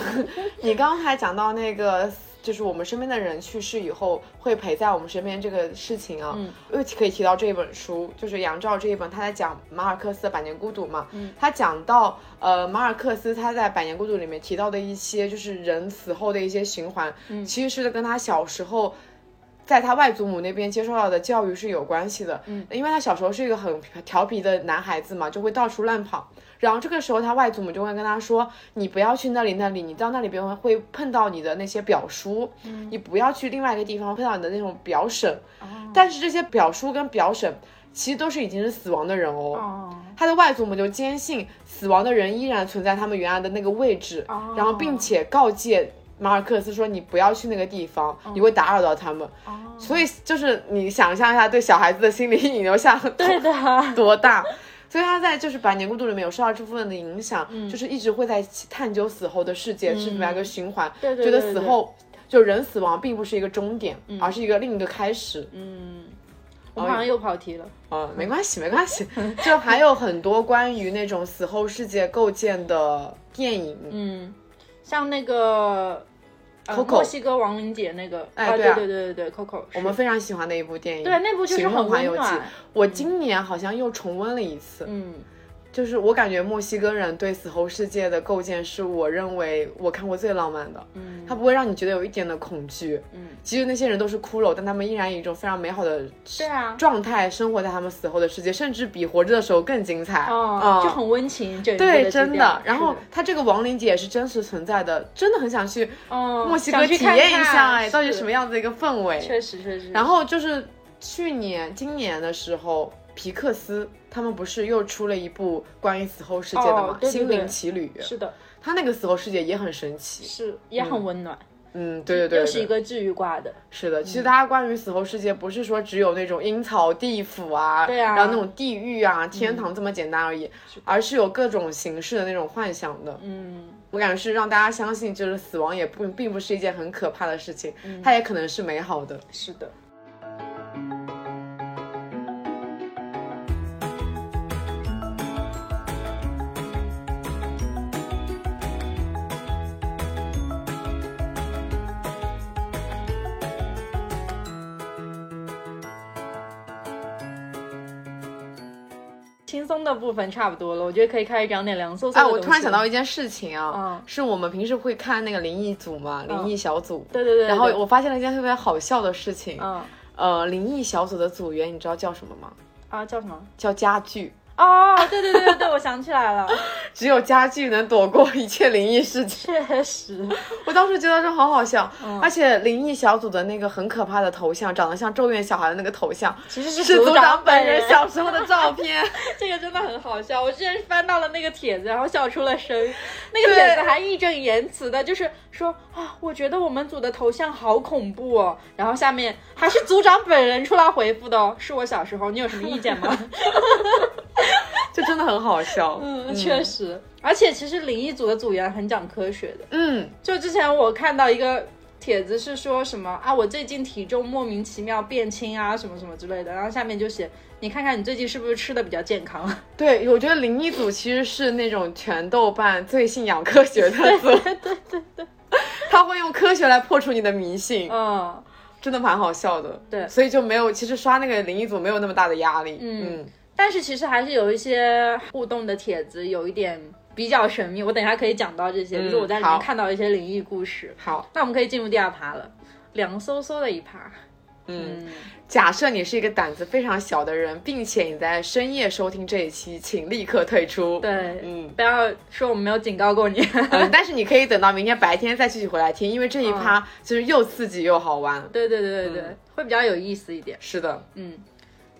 你刚才讲到那个，就是我们身边的人去世以后会陪在我们身边这个事情啊，又可以提到这一本书，就是杨照这一本，他在讲马尔克斯的《百年孤独》嘛。嗯，他讲到呃马尔克斯他在《百年孤独》里面提到的一些，就是人死后的一些循环，其实是跟他小时候在他外祖母那边接受到的教育是有关系的。嗯，因为他小时候是一个很调皮的男孩子嘛，就会到处乱跑。然后这个时候，他外祖母就会跟他说：“你不要去那里，那里你到那里边会碰到你的那些表叔，你不要去另外一个地方碰到你的那种表婶。但是这些表叔跟表婶其实都是已经是死亡的人哦。他的外祖母就坚信死亡的人依然存在他们原来的那个位置，然后并且告诫马尔克斯说你不要去那个地方，你会打扰到他们。哦，所以就是你想象一下，对小孩子的心理阴影留下对的，多大？所以他在就是《百年孤独》里面有受到这部分的影响，嗯就是一直会在探究死后的世界是怎么样一个循环，对对觉得死后就人死亡并不是一个终点，而是一个另一个开始。嗯，我好像又跑题了。嗯，没关系，没关系。就还有很多关于那种死后世界构建的电影，嗯，像那个。呃 Coco 墨西哥亡灵节那个，啊，哎对啊。对对对对，Coco，我们非常喜欢的一部电影。对那部就是很温暖》。我今年好像又重温了一次，嗯，就是我感觉墨西哥人对死后世界的构建是我认为我看过最浪漫的。嗯，他不会让你觉得有一点的恐惧。嗯，其实那些人都是骷髅，但他们依然以一种非常美好的对啊，状态生活在他们死后的世界，甚至比活着的时候更精彩。哦，嗯就很温情，对，真的。然后是它这个亡灵节也是真实存在的，真的很想去哦，墨西哥体验一下，看哎，到底什么样子的一个氛围？确实确实。然后就是去年、今年的时候，皮克斯他们不是又出了一部关于死后世界的吗？哦对对心灵奇旅》。是的，他那个死后世界也很神奇。是也很温暖，嗯，对对对又是一个治愈挂的。是的，其实大家关于死后世界，不是说只有那种阴曹地府啊，对啊然后那种地狱啊、天堂这么简单而已，而是有各种形式的那种幻想的。嗯，我感觉是让大家相信，就是死亡也不并不是一件很可怕的事情，它也可能是美好的。是的。的部分差不多了，我觉得可以开始讲点凉飕飕的。我突然想到一件事情啊，嗯是我们平时会看那个灵异组嘛，灵异小组。对对对，然后我发现了一件特别好笑的事情，嗯呃，灵异小组的组员你知道叫什么吗？啊叫什么？叫家具。哦，对对对对对，我想起来了，只有家具能躲过一切灵异事件。确实，我当时觉得这好好笑，嗯而且灵异小组的那个很可怕的头像，长得像咒怨小孩的那个头像，其实是是组长长本人人小时候的照片。这个真的很好笑，我之前翻到了那个帖子，然后笑出了声。那个帖子还义正言辞的，就是说啊，我觉得我们组的头像好恐怖哦。然后下面还是组长本人出来回复的哦，是我小时候，你有什么意见吗？就真的很好笑。嗯，确实，而且其实灵异组的组员很讲科学的。嗯，就之前我看到一个帖子是说什么啊，我最近体重莫名其妙变轻啊，什么什么之类的，然后下面就写你看看你最近是不是吃的比较健康？对，我觉得灵异组其实是那种全豆瓣最信仰科学的 组，对对对对，他会用科学来破除你的迷信，嗯。真的蛮好笑的。对所以就没有，其实刷那个灵异组没有那么大的压力。嗯嗯，但是其实还是有一些互动的帖子，有一点比较神秘。我等一下可以讲到这些，就是我在里面看到一些灵异故事。好，那我们可以进入第二趴了，凉飕飕的一趴。嗯，假设你是一个胆子非常小的人，并且你在深夜收听这一期，请立刻退出。对，嗯不要说我们没有警告过你。嗯，但是你可以等到明天白天再继续回来听，因为这一趴就是又刺激又好玩。对对对对对，会比较有意思一点。是的，嗯，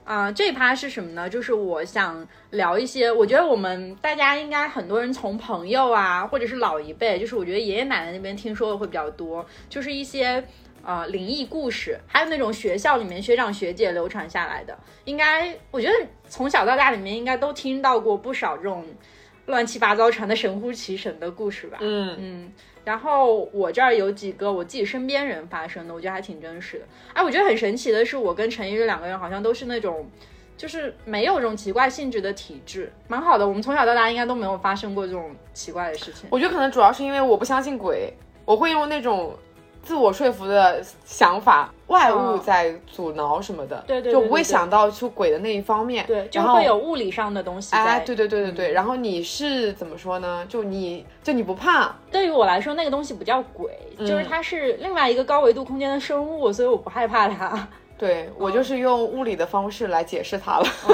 啊、这一趴是什么呢？就是我想聊一些，我觉得我们大家应该很多人从朋友啊，或者是老一辈，就是我觉得爷爷奶奶那边听说的会比较多，就是一些呃灵异故事，还有那种学校里面学长学姐流传下来的，应该我觉得从小到大里面应该都听到过不少这种乱七八糟传的神乎其神的故事吧。嗯嗯，然后我这儿有几个我自己身边人发生的，我觉得还挺真实的。哎，我觉得很神奇的是，我跟陈一日两个人好像都是那种，就是没有这种奇怪性质的体质，蛮好的。我们从小到大应该都没有发生过这种奇怪的事情。我觉得可能主要是因为我不相信鬼，我会用那种自我说服的想法，外物哦在阻挠什么的，对对对就不会想到出轨的那一方面。对，就会有物理上的东西在。哎，对对对对嗯对，然后你是怎么说呢？就你就你不怕，对于我来说，那个东西不叫鬼，嗯就是它是另外一个高维度空间的生物，所以我不害怕它。对我就是用物理的方式来解释它了。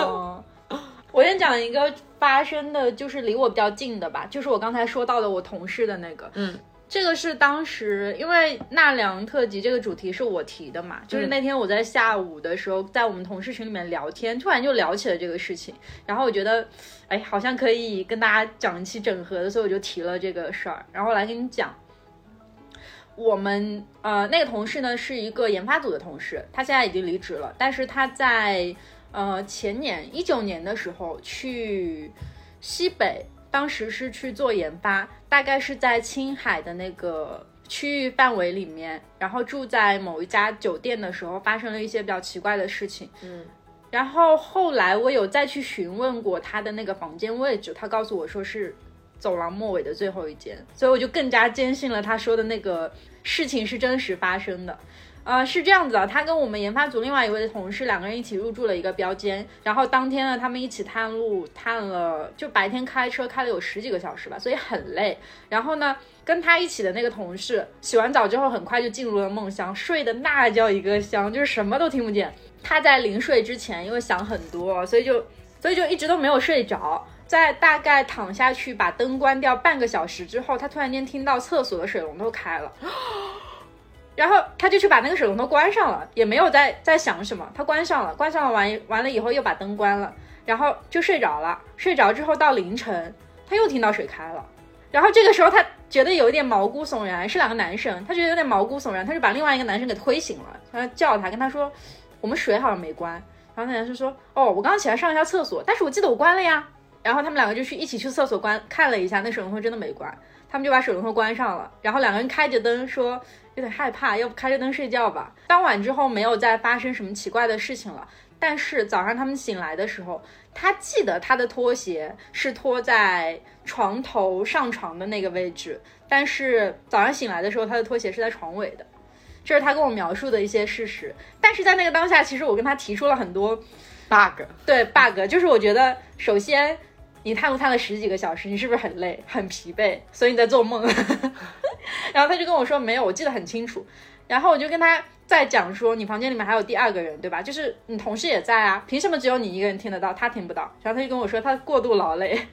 嗯，我先讲一个发生的，就是离我比较近的吧，就是我刚才说到的我同事的那个。嗯，这个是当时因为纳凉特辑这个主题是我提的嘛，就是那天我在下午的时候在我们同事群里面聊天，突然就聊起了这个事情，然后我觉得，哎，好像可以跟大家讲一期整合的，所以我就提了这个事儿，然后我来跟你讲。我们呃那个同事呢是一个研发组的同事，他现在已经离职了，但是他在呃前年一九年的时候去西北，当时是去做研发，大概是在青海的那个区域范围里面，然后住在某一家酒店的时候，发生了一些比较奇怪的事情。嗯，然后后来我有再去询问过他的那个房间位置，他告诉我说是走廊末尾的最后一间，所以我就更加坚信了他说的那个事情是真实发生的。呃，是这样子的，他跟我们研发组另外一位同事两个人一起入住了一个标间，然后当天呢，他们一起探路，探了就白天开车开了有十几个小时吧，所以很累。然后呢，跟他一起的那个同事洗完澡之后，很快就进入了梦乡，睡得那叫一个香，就是什么都听不见。他在临睡之前，因为想很多，所以就所以就一直都没有睡着。在大概躺下去把灯关掉半个小时之后，他突然间听到厕所的水龙头开了。然后他就去把那个水龙头关上了，也没有在在想什么，他关上了，关上了完完了以后又把灯关了，然后就睡着了。睡着之后到凌晨，他又听到水开了，然后这个时候他觉得有一点毛骨悚然，是两个男生，他觉得有点毛骨悚然，他就把另外一个男生给推醒了，他叫他跟他说，我们水好像没关。然后那男生说，哦，我刚刚起来上一下厕所，但是我记得我关了呀。然后他们两个就去一起去厕所关看了一下，那水龙头真的没关，他们就把水龙头关上了，然后两个人开着灯说。有点害怕，要不开着灯睡觉吧。当晚之后没有再发生什么奇怪的事情了。但是早上他们醒来的时候，他记得他的拖鞋是拖在床头上床的那个位置，但是早上醒来的时候，他的拖鞋是在床尾的。这是他跟我描述的一些事实。但是在那个当下，其实我跟他提出了很多 bug。对 bug，就是我觉得首先。你探路探了十几个小时，你是不是很累、很疲惫？所以你在做梦。然后他就跟我说没有，我记得很清楚。然后我就跟他在讲说，你房间里面还有第二个人，对吧？就是你同事也在啊，凭什么只有你一个人听得到，他听不到？然后他就跟我说，他过度劳累。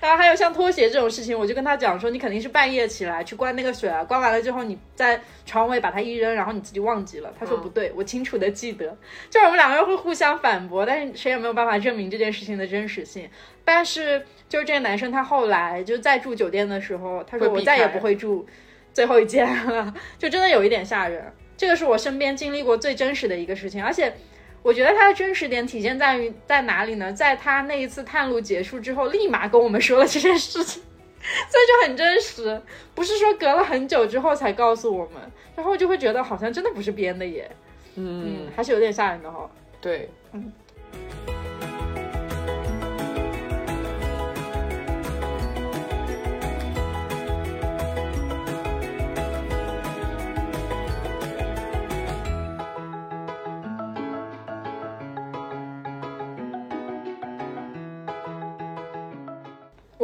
然后还有像拖鞋这种事情，我就跟他讲说，你肯定是半夜起来去关那个水啊，关完了之后你在床尾把它一扔，然后你自己忘记了。他说不对，我清楚的记得。就是我们两个人会互相反驳，但是谁也没有办法证明这件事情的真实性。但是就是这个男生他后来就在住酒店的时候，他说我再也不会住最后一间了，就真的有一点吓人。这个是我身边经历过最真实的一个事情，而且。我觉得他的真实点体现在于在哪里呢？在他那一次探路结束之后，立马跟我们说了这件事情，所以就很真实，不是说隔了很久之后才告诉我们，然后就会觉得好像真的不是编的耶，嗯，还是有点吓人的哈。对，嗯。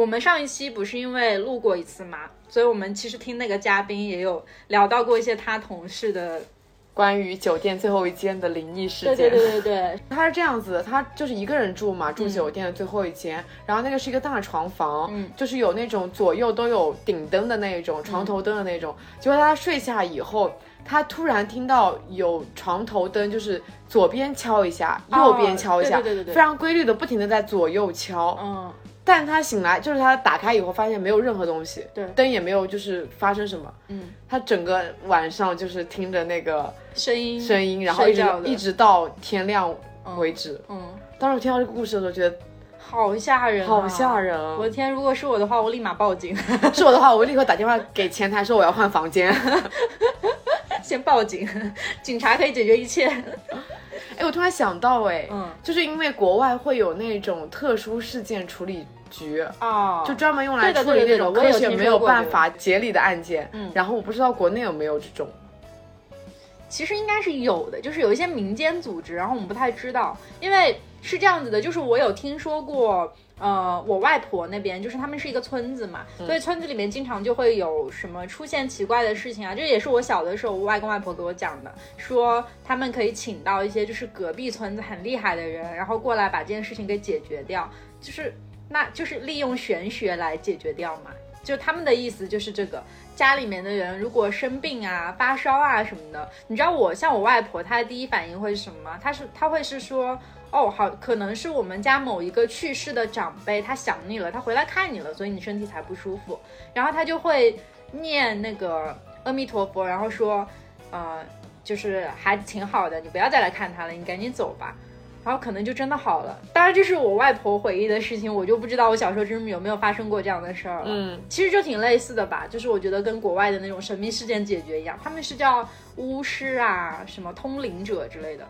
我们上一期不是因为录过一次嘛，所以我们其实听那个嘉宾也有聊到过一些他同事的关于酒店最后一间的灵异事件。对对对对对，他是这样子，他就是一个人住嘛，住酒店的最后一间，然后那个是一个大床房，嗯，就是有那种左右都有顶灯的那种床头灯的那种。结果他睡下以后，他突然听到有床头灯，就是左边敲一下，右边敲一下，对对对，非常规律的不停的在左右敲，嗯。但他醒来，就是他打开以后发现没有任何东西，对，灯也没有，就是发生什么，嗯，他整个晚上就是听着那个声音，声音，然后一直一直到天亮为止，嗯，当时我听到这个故事的时候，觉得 好吓人，好吓人，我的天，如果是我的话，我立马报警，是我的话，我会立刻打电话给前台说我要换房间，先报警，警察可以解决一切。哎，我突然想到，哎，嗯，就是因为国外会有那种特殊事件处理局啊，就专门用来处理那种科学没有办法解理的案件。嗯，然后我不知道国内有没有这种，其实应该是有的，就是有一些民间组织，然后我们不太知道，因为是这样子的，就是我有听说过。呃，我外婆那边就是他们是一个村子嘛，所以村子里面经常就会有什么出现奇怪的事情啊。这也是我小的时候，我外公外婆给我讲的，说他们可以请到一些就是隔壁村子很厉害的人，然后过来把这件事情给解决掉，就是那就是利用玄学来解决掉嘛。就他们的意思就是这个，家里面的人如果生病啊、发烧啊什么的，你知道我像我外婆，她的第一反应会是什么吗？她是她会是说。哦，好，可能是我们家某一个去世的长辈，他想你了，他回来看你了，所以你身体才不舒服。然后他就会念那个阿弥陀佛，然后说，呃，就是还挺好的，你不要再来看他了，你赶紧走吧。然后可能就真的好了。当然，这是我外婆回忆的事情，我就不知道我小时候真有没有发生过这样的事儿了。嗯，其实就挺类似的吧，就是我觉得跟国外的那种神秘事件解决一样，他们是叫巫师啊，什么通灵者之类的。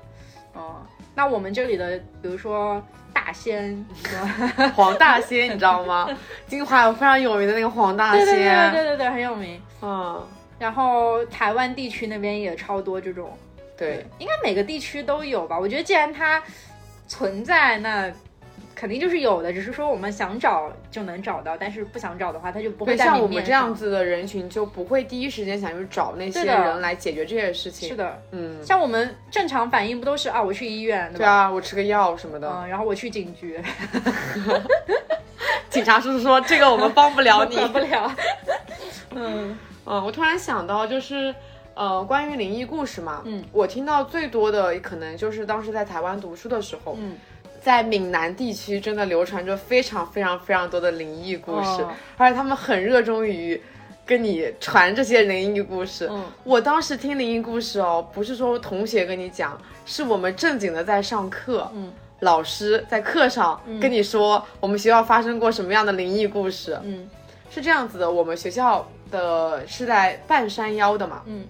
嗯，那我们这里的，比如说大仙，黄大仙，你知道吗？金华有非常有名的那个黄大仙，对对对对对对，很有名。嗯，然后台湾地区那边也超多这种。对，应该每个地区都有吧？我觉得既然它存在，那肯定就是有的，只是说我们想找就能找到，但是不想找的话，他就不会像我们这样子的人群就不会第一时间想去找那些人来解决这些事情。是的，嗯，像我们正常反应不都是啊，我去医院，对啊，我吃个药什么的，嗯，然后我去警局，警察叔叔说这个我们帮不了你，帮不了。嗯。嗯，我突然想到就是。呃，关于灵异故事嘛，嗯，我听到最多的可能就是当时在台湾读书的时候，嗯，在闽南地区真的流传着非常非常非常多的灵异故事，而且他们很热衷于跟你传这些灵异故事。嗯，我当时听灵异故事哦，不是说同学跟你讲，是我们正经的在上课，嗯，老师在课上跟你说我们学校发生过什么样的灵异故事，嗯，是这样子的，我们学校的是在半山腰的嘛，嗯。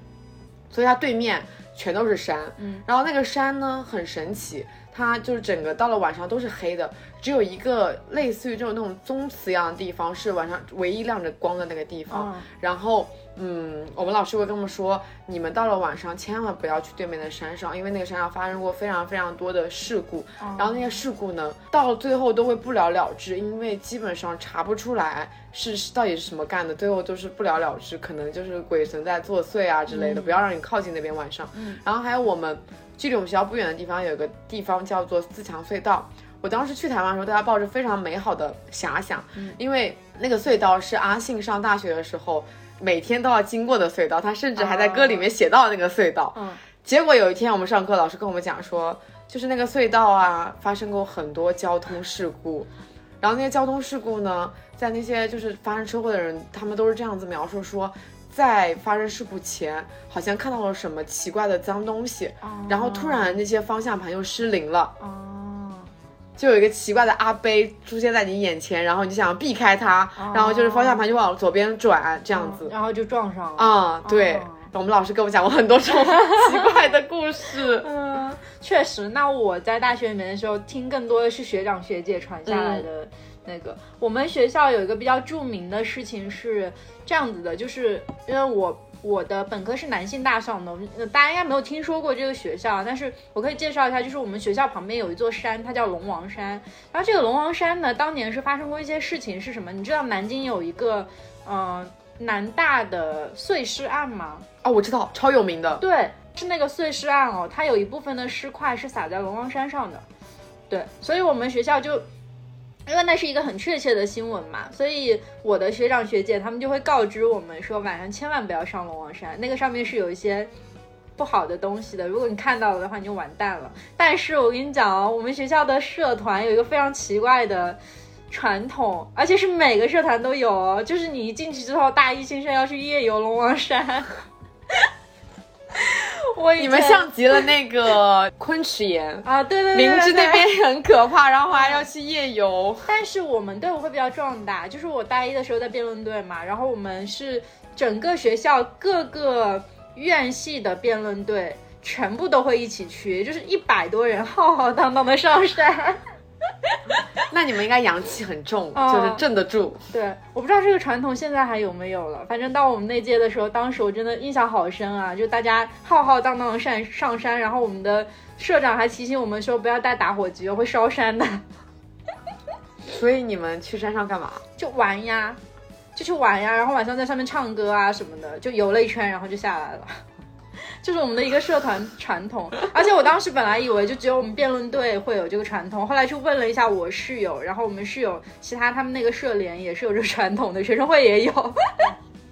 所以它对面全都是山，嗯，然后那个山呢很神奇，它就是整个到了晚上都是黑的，只有一个类似于这种那种宗祠一样的地方是晚上唯一亮着光的那个地方，然后。嗯，我们老师会跟我们说，你们到了晚上千万不要去对面的山上，因为那个山上发生过非常非常多的事故。然后那些事故呢，到最后都会不了了之，因为基本上查不出来是到底是什么干的，最后都是不了了之，可能就是鬼神在作祟啊之类的。不要让你靠近那边晚上。然后还有我们距离我们学校不远的地方有个地方叫做自强隧道。我当时去台湾的时候，大家抱着非常美好的遐想，因为那个隧道是阿信上大学的时候。每天都要经过的隧道，他甚至还在歌里面写到那个隧道。嗯，结果有一天我们上课，老师跟我们讲说，就是那个隧道啊，发生过很多交通事故。然后那些交通事故呢，在那些就是发生车祸的人，他们都是这样子描述说，在发生事故前，好像看到了什么奇怪的脏东西，然后突然那些方向盘又失灵了。就有一个奇怪的阿杯出现在你眼前，然后你就想避开它，然后就是方向盘就往左边转这样子，然后就撞上了。啊，对，我们老师跟我讲过很多这种奇怪的故事。嗯，确实。那我在大学里面的时候，听更多的是学长学姐传下来的那个。我们学校有一个比较著名的事情是这样子的，就是因为我。我的本科是南信大校的，大家应该没有听说过这个学校，但是我可以介绍一下，就是我们学校旁边有一座山，它叫龙王山。然后这个龙王山呢，当年是发生过一些事情，是什么？你知道南京有一个，嗯，南大的碎尸案吗？啊，我知道，超有名的。对，是那个碎尸案哦，它有一部分的尸块是撒在龙王山上的。对，所以我们学校就。因为那是一个很确切的新闻嘛，所以我的学长学姐他们就会告知我们说，晚上千万不要上龙王山，那个上面是有一些不好的东西的。如果你看到了的话，你就完蛋了。但是我跟你讲哦，我们学校的社团有一个非常奇怪的传统，而且是每个社团都有哦，就是你一进去之后，大一新生要去夜游龙王山。我你们像极了那个昆池岩 啊，对对对，明知那边很可怕，然后还要去夜游。但是我们队伍会比较壮大，就是我大一的时候在辩论队嘛，然后我们是整个学校各个院系的辩论队全部都会一起去，就是一百多人浩浩荡荡的上山。那你们应该阳气很重，就是镇得住。对，我不知道这个传统现在还有没有了。反正到我们那届的时候，当时我真的印象好深啊！就大家浩浩荡荡的上上山，然后我们的社长还提醒我们说不要带打火机，会烧山的。所以你们去山上干嘛？就玩呀，就去玩呀，然后晚上在上面唱歌啊什么的，就游了一圈，然后就下来了。就是我们的一个社团传统，而且我当时本来以为就只有我们辩论队会有这个传统，后来去问了一下我室友，然后我们室友其他他们那个社联也是有这个传统的，学生会也有，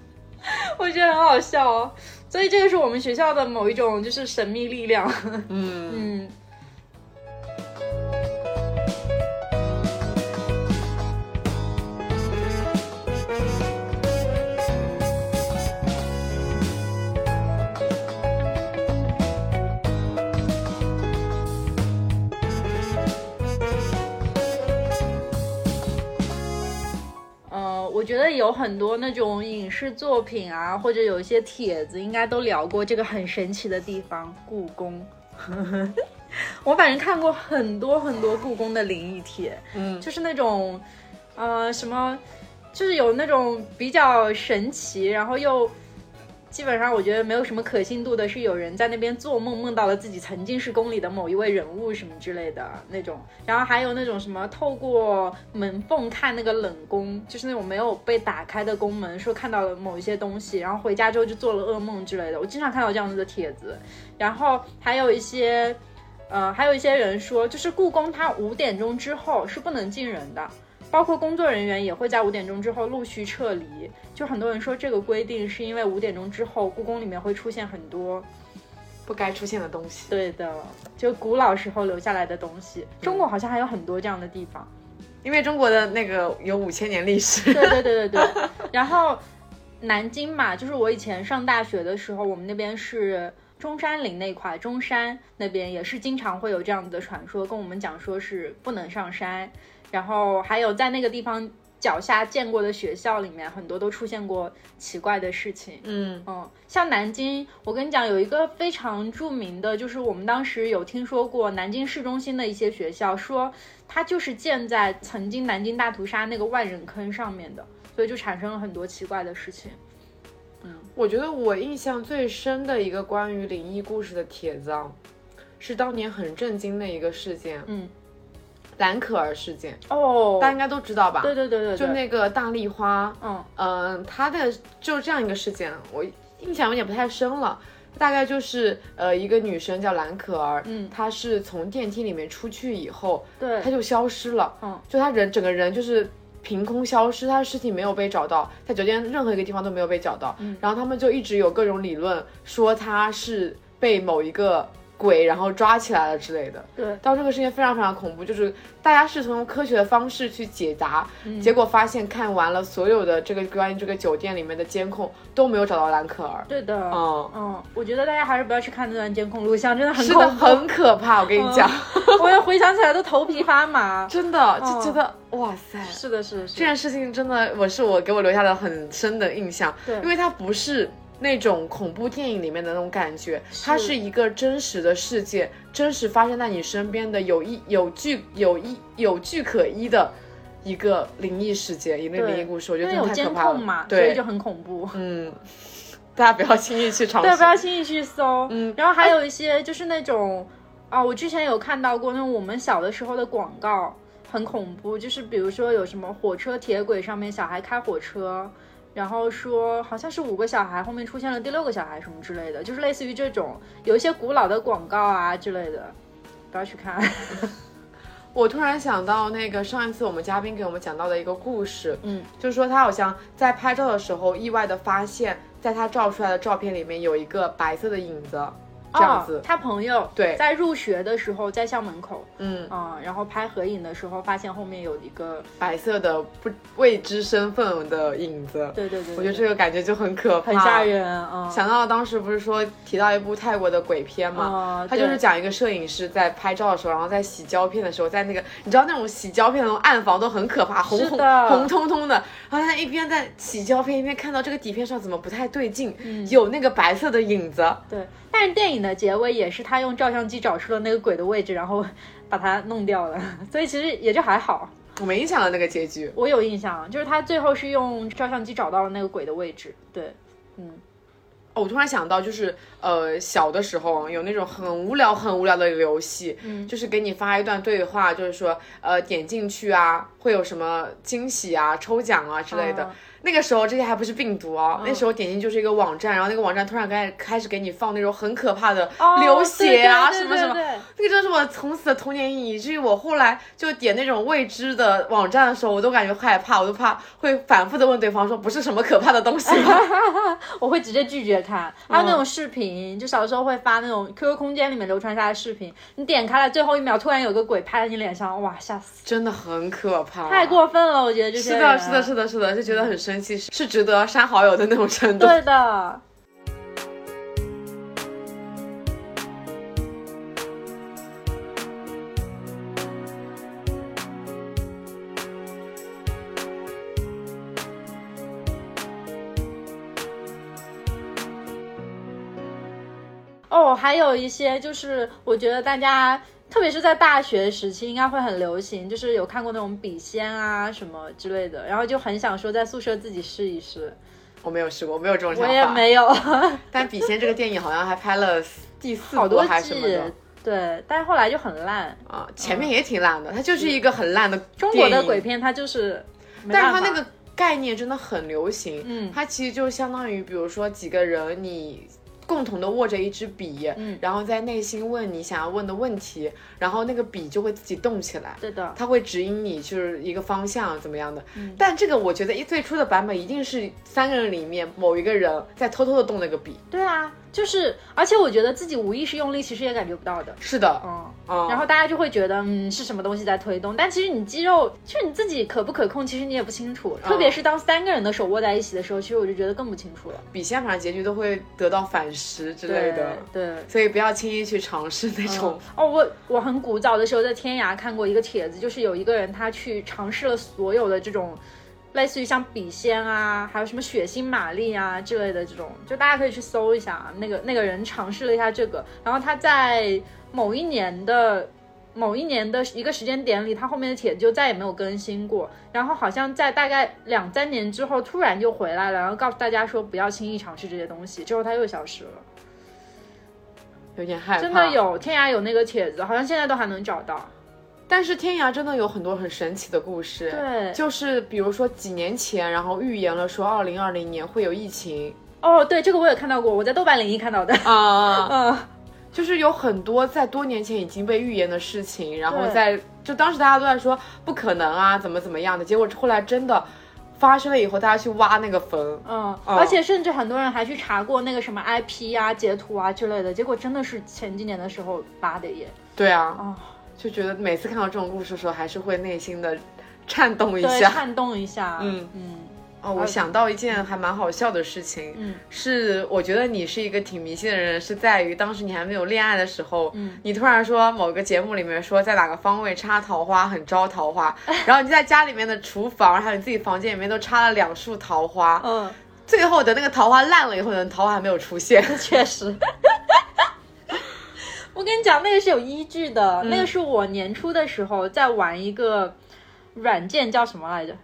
我觉得很好笑哦，所以这个是我们学校的某一种就是神秘力量，嗯。嗯。我觉得有很多那种影视作品啊，或者有一些帖子，应该都聊过这个很神奇的地方——故宫。我反正看过很多很多故宫的灵异帖，嗯，就是那种，呃，什么，就是有那种比较神奇，然后又。基本上我觉得没有什么可信度的是有人在那边做梦，梦到了自己曾经是宫里的某一位人物什么之类的那种，然后还有那种什么透过门缝看那个冷宫，就是那种没有被打开的宫门，说看到了某一些东西，然后回家之后就做了噩梦之类的。我经常看到这样子的帖子，然后还有一些，呃，还有一些人说，就是故宫它五点钟之后是不能进人的。包括工作人员也会在五点钟之后陆续撤离。就很多人说这个规定是因为五点钟之后故宫里面会出现很多不该出现的东西。对的，就古老时候留下来的东西。中国好像还有很多这样的地方，因为中国的那个有五千年历史。对对对对对。然后南京嘛，就是我以前上大学的时候，我们那边是中山陵那块，中山那边也是经常会有这样子的传说，跟我们讲说是不能上山。然后还有在那个地方脚下见过的学校里面，很多都出现过奇怪的事情。嗯嗯，像南京，我跟你讲，有一个非常著名的，就是我们当时有听说过南京市中心的一些学校，说它就是建在曾经南京大屠杀那个万人坑上面的，所以就产生了很多奇怪的事情。嗯，我觉得我印象最深的一个关于灵异故事的帖子啊，是当年很震惊的一个事件。嗯。蓝可儿事件哦，大家应该都知道吧？对对对对，就那个大丽花，嗯嗯，他的就是这样一个事件，我印象有点不太深了。大概就是呃，一个女生叫蓝可儿，嗯，她是从电梯里面出去以后，对，她就消失了，嗯，就她人整个人就是凭空消失，她的尸体没有被找到，在酒店任何一个地方都没有被找到，嗯，然后他们就一直有各种理论说她是被某一个。鬼，然后抓起来了之类的。对，当这个事情非常非常恐怖，就是大家是从科学的方式去解答，结果发现看完了所有的这个关于这个酒店里面的监控都没有找到兰可儿。对的，嗯嗯，我觉得大家还是不要去看那段监控录像，真的很是的，很可怕。我跟你讲，我也回想起来都头皮发麻，真的就觉得哇塞，是的，是的，这件事情真的我是我给我留下了很深的印象，对，因为它不是。那种恐怖电影里面的那种感觉，它是一个真实的世界，真实发生在你身边的有一有据有一有据可依的一个灵异事件，一个灵异故事，我觉得真的太可怕了。对，所以就很恐怖。嗯，大家不要轻易去尝试，对，不要轻易去搜。嗯，然后还有一些就是那种啊，我之前有看到过那种我们小的时候的广告，很恐怖，就是比如说有什么火车铁轨上面小孩开火车。然后说好像是五个小孩，后面出现了第六个小孩什么之类的，就是类似于这种有一些古老的广告啊之类的，不要去看。我突然想到那个上一次我们嘉宾给我们讲到的一个故事，嗯，就是说他好像在拍照的时候意外的发现，在他照出来的照片里面有一个白色的影子。这样子，他朋友对，在入学的时候在校门口，嗯。啊，然后拍合影的时候发现后面有一个白色的不未知身份的影子，对对对，我觉得这个感觉就很可怕，很吓人啊！想到当时不是说提到一部泰国的鬼片嘛，他就是讲一个摄影师在拍照的时候，然后在洗胶片的时候，在那个你知道那种洗胶片的那种暗房都很可怕，红红红彤彤的，然后他一边在洗胶片，一边看到这个底片上怎么不太对劲，有那个白色的影子，对。但是电影的结尾也是他用照相机找出了那个鬼的位置，然后把它弄掉了，所以其实也就还好。我没印象了那个结局，我有印象，就是他最后是用照相机找到了那个鬼的位置。对，嗯。哦，我突然想到，就是呃，小的时候有那种很无聊、很无聊的游戏，嗯，就是给你发一段对话，就是说呃，点进去啊，会有什么惊喜啊、抽奖啊之类的。那个时候这些还不是病毒哦，那时候点进就是一个网站，然后那个网站突然开开始给你放那种很可怕的流血啊什么什么，那个真是我从此的童年阴影，以至于我后来就点那种未知的网站的时候，我都感觉害怕，我都怕会反复的问对方说不是什么可怕的东西吗？我会直接拒绝看。还有那种视频，就小时候会发那种 QQ 空间里面流传下来的视频，你点开了最后一秒，突然有个鬼拍在你脸上，哇，吓死！真的很可怕，太过分了，我觉得这些。是的，是的，是的，是的，就觉得很生其实是值得删好友的那种程度。对的。哦还有一些就是我觉得大家特别是在大学时期，应该会很流行，就是有看过那种笔仙啊什么之类的，然后就很想说在宿舍自己试一试。我没有试过，我没有这种想法。我也没有。但笔仙这个电影好像还拍了第四部还是什么的。对，但是后来就很烂啊，前面也挺烂的，它就是一个很烂的中国的鬼片，它就是，但是它那个概念真的很流行。嗯，它其实就相当于，比如说几个人你。共同的握着一支笔，嗯，然后在内心问你想要问的问题，然后那个笔就会自己动起来，对的，它会指引你就是一个方向怎么样的。但这个我觉得一最初的版本一定是三个人里面某一个人在偷偷的动那个笔。对啊。就是，而且我觉得自己无意识用力，其实也感觉不到的。是的，嗯嗯。然后大家就会觉得，嗯，是什么东西在推动？但其实你肌肉，就是你自己可不可控，其实你也不清楚。特别是当三个人的手握在一起的时候，其实我就觉得更不清楚了。笔仙反正结局都会得到反噬之类的，对。所以不要轻易去尝试那种。哦，我我很古早的时候在天涯看过一个帖子，就是有一个人他去尝试了所有的这种。类似于像笔仙啊，还有什么血腥玛丽啊之类的这种，就大家可以去搜一下。那个那个人尝试了一下这个，然后他在某一年的某一年的一个时间点里，他后面的帖子就再也没有更新过。然后好像在大概两三年之后，突然就回来了，然后告诉大家说不要轻易尝试这些东西。之后他又消失了，有点害怕。真的有天涯有那个帖子，好像现在都还能找到。但是天涯真的有很多很神奇的故事，对，就是比如说几年前，然后预言了说二零二零年会有疫情。哦，对，这个我也看到过，我在豆瓣领域看到的。啊，嗯，就是有很多在多年前已经被预言的事情，然后在就当时大家都在说不可能啊，怎么怎么样的，结果后来真的发生了以后，大家去挖那个坟，嗯，而且甚至很多人还去查过那个什么 IP 啊、截图啊之类的，结果真的是前几年的时候发的耶。对啊，啊。就觉得每次看到这种故事的时候，还是会内心的颤动一下，颤动一下。嗯嗯。哦，我想到一件还蛮好笑的事情，嗯，是我觉得你是一个挺迷信的人，是在于当时你还没有恋爱的时候，嗯，你突然说某个节目里面说在哪个方位插桃花很招桃花，然后你在家里面的厨房还有你自己房间里面都插了两束桃花，嗯，最后的那个桃花烂了以后，呢，桃花还没有出现，确实。我跟你讲，那个是有依据的。那个是我年初的时候在玩一个软件，叫什么来着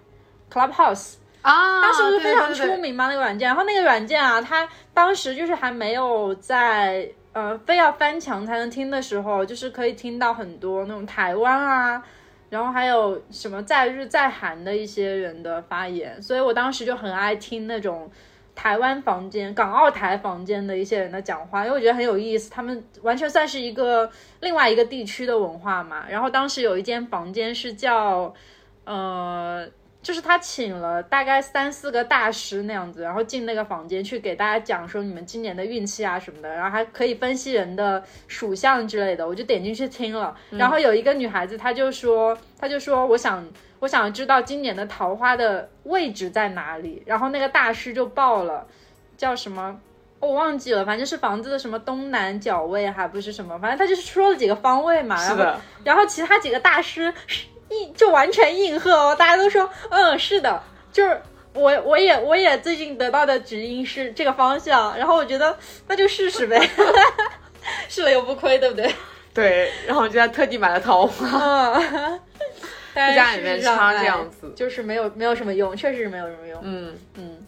？Clubhouse 啊，当时不是非常出名嘛？那个软件，然后那个软件啊，它当时就是还没有在呃非要翻墙才能听的时候，就是可以听到很多那种台湾啊，然后还有什么在日在韩的一些人的发言，所以我当时就很爱听那种。台湾房间、港澳台房间的一些人的讲话，因为我觉得很有意思，他们完全算是一个另外一个地区的文化嘛。然后当时有一间房间是叫，呃，就是他请了大概三四个大师那样子，然后进那个房间去给大家讲说你们今年的运气啊什么的，然后还可以分析人的属相之类的。我就点进去听了，然后有一个女孩子，她就说，她就说，我想。我想知道今年的桃花的位置在哪里，然后那个大师就报了，叫什么我忘记了，反正是房子的什么东南角位，还不是什么，反正他就是说了几个方位嘛。然后，然后其他几个大师应就完全应和哦，大家都说嗯是的，就是我我也我也最近得到的指引是这个方向，然后我觉得那就试试呗，试了又不亏，对不对？对，然后我就在特地买了桃花。在家里面插这样子，就是没有没有什么用，确实是没有什么用。嗯嗯。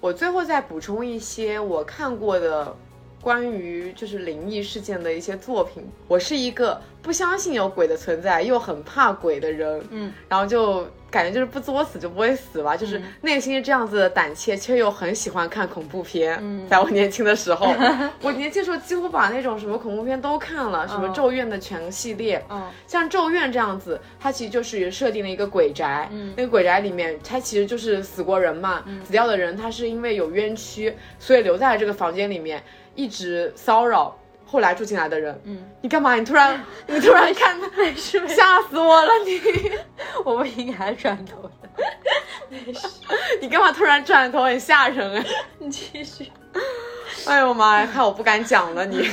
我最后再补充一些我看过的。关于就是灵异事件的一些作品，我是一个不相信有鬼的存在，又很怕鬼的人，嗯，然后就感觉就是不作死就不会死吧，就是内心是这样子的胆怯，却又很喜欢看恐怖片。嗯，在我年轻的时候，我年轻时候几乎把那种什么恐怖片都看了，什么咒怨的全系列，嗯，像咒怨这样子，它其实就是设定了一个鬼宅，嗯，那个鬼宅里面，它其实就是死过人嘛，死掉的人他是因为有冤屈，所以留在了这个房间里面。一直骚扰后来住进来的人，嗯，你干嘛？你突然，你突然看，吓死我了！你，我不应该转头的，没 事你干嘛突然转头很吓人哎？你继续。哎呦妈呀，害我不敢讲了你。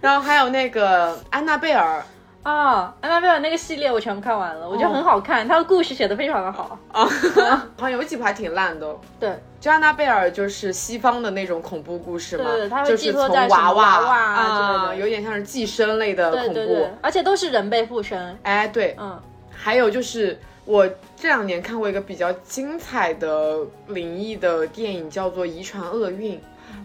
然后还有那个安娜贝尔啊，安娜贝尔那个系列我全部看完了，我觉得很好看，它的故事写的非常的好啊。好像有几部还挺烂的。对，就安娜贝尔就是西方的那种恐怖故事嘛，就是从娃娃啊，有点像是寄生类的恐怖，而且都是人被附身。哎，对，嗯，还有就是我这两年看过一个比较精彩的灵异的电影，叫做《遗传厄运》。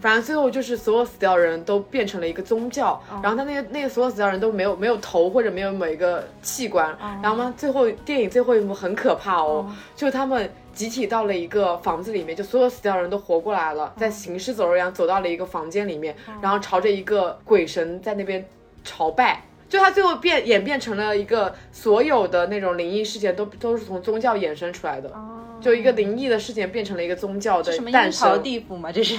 反正最后就是所有死掉的人都变成了一个宗教，然后他那个那个所有死掉人都没有没有头或者没有某一个器官，然后呢最后电影最后一幕很可怕哦，就他们集体到了一个房子里面，就所有死掉的人都活过来了，在行尸走肉一样走到了一个房间里面，然后朝着一个鬼神在那边朝拜。就他最后变演变成了一个所有的那种灵异事件都都是从宗教衍生出来的，就一个灵异的事件变成了一个宗教的诞生。地府嘛，这是。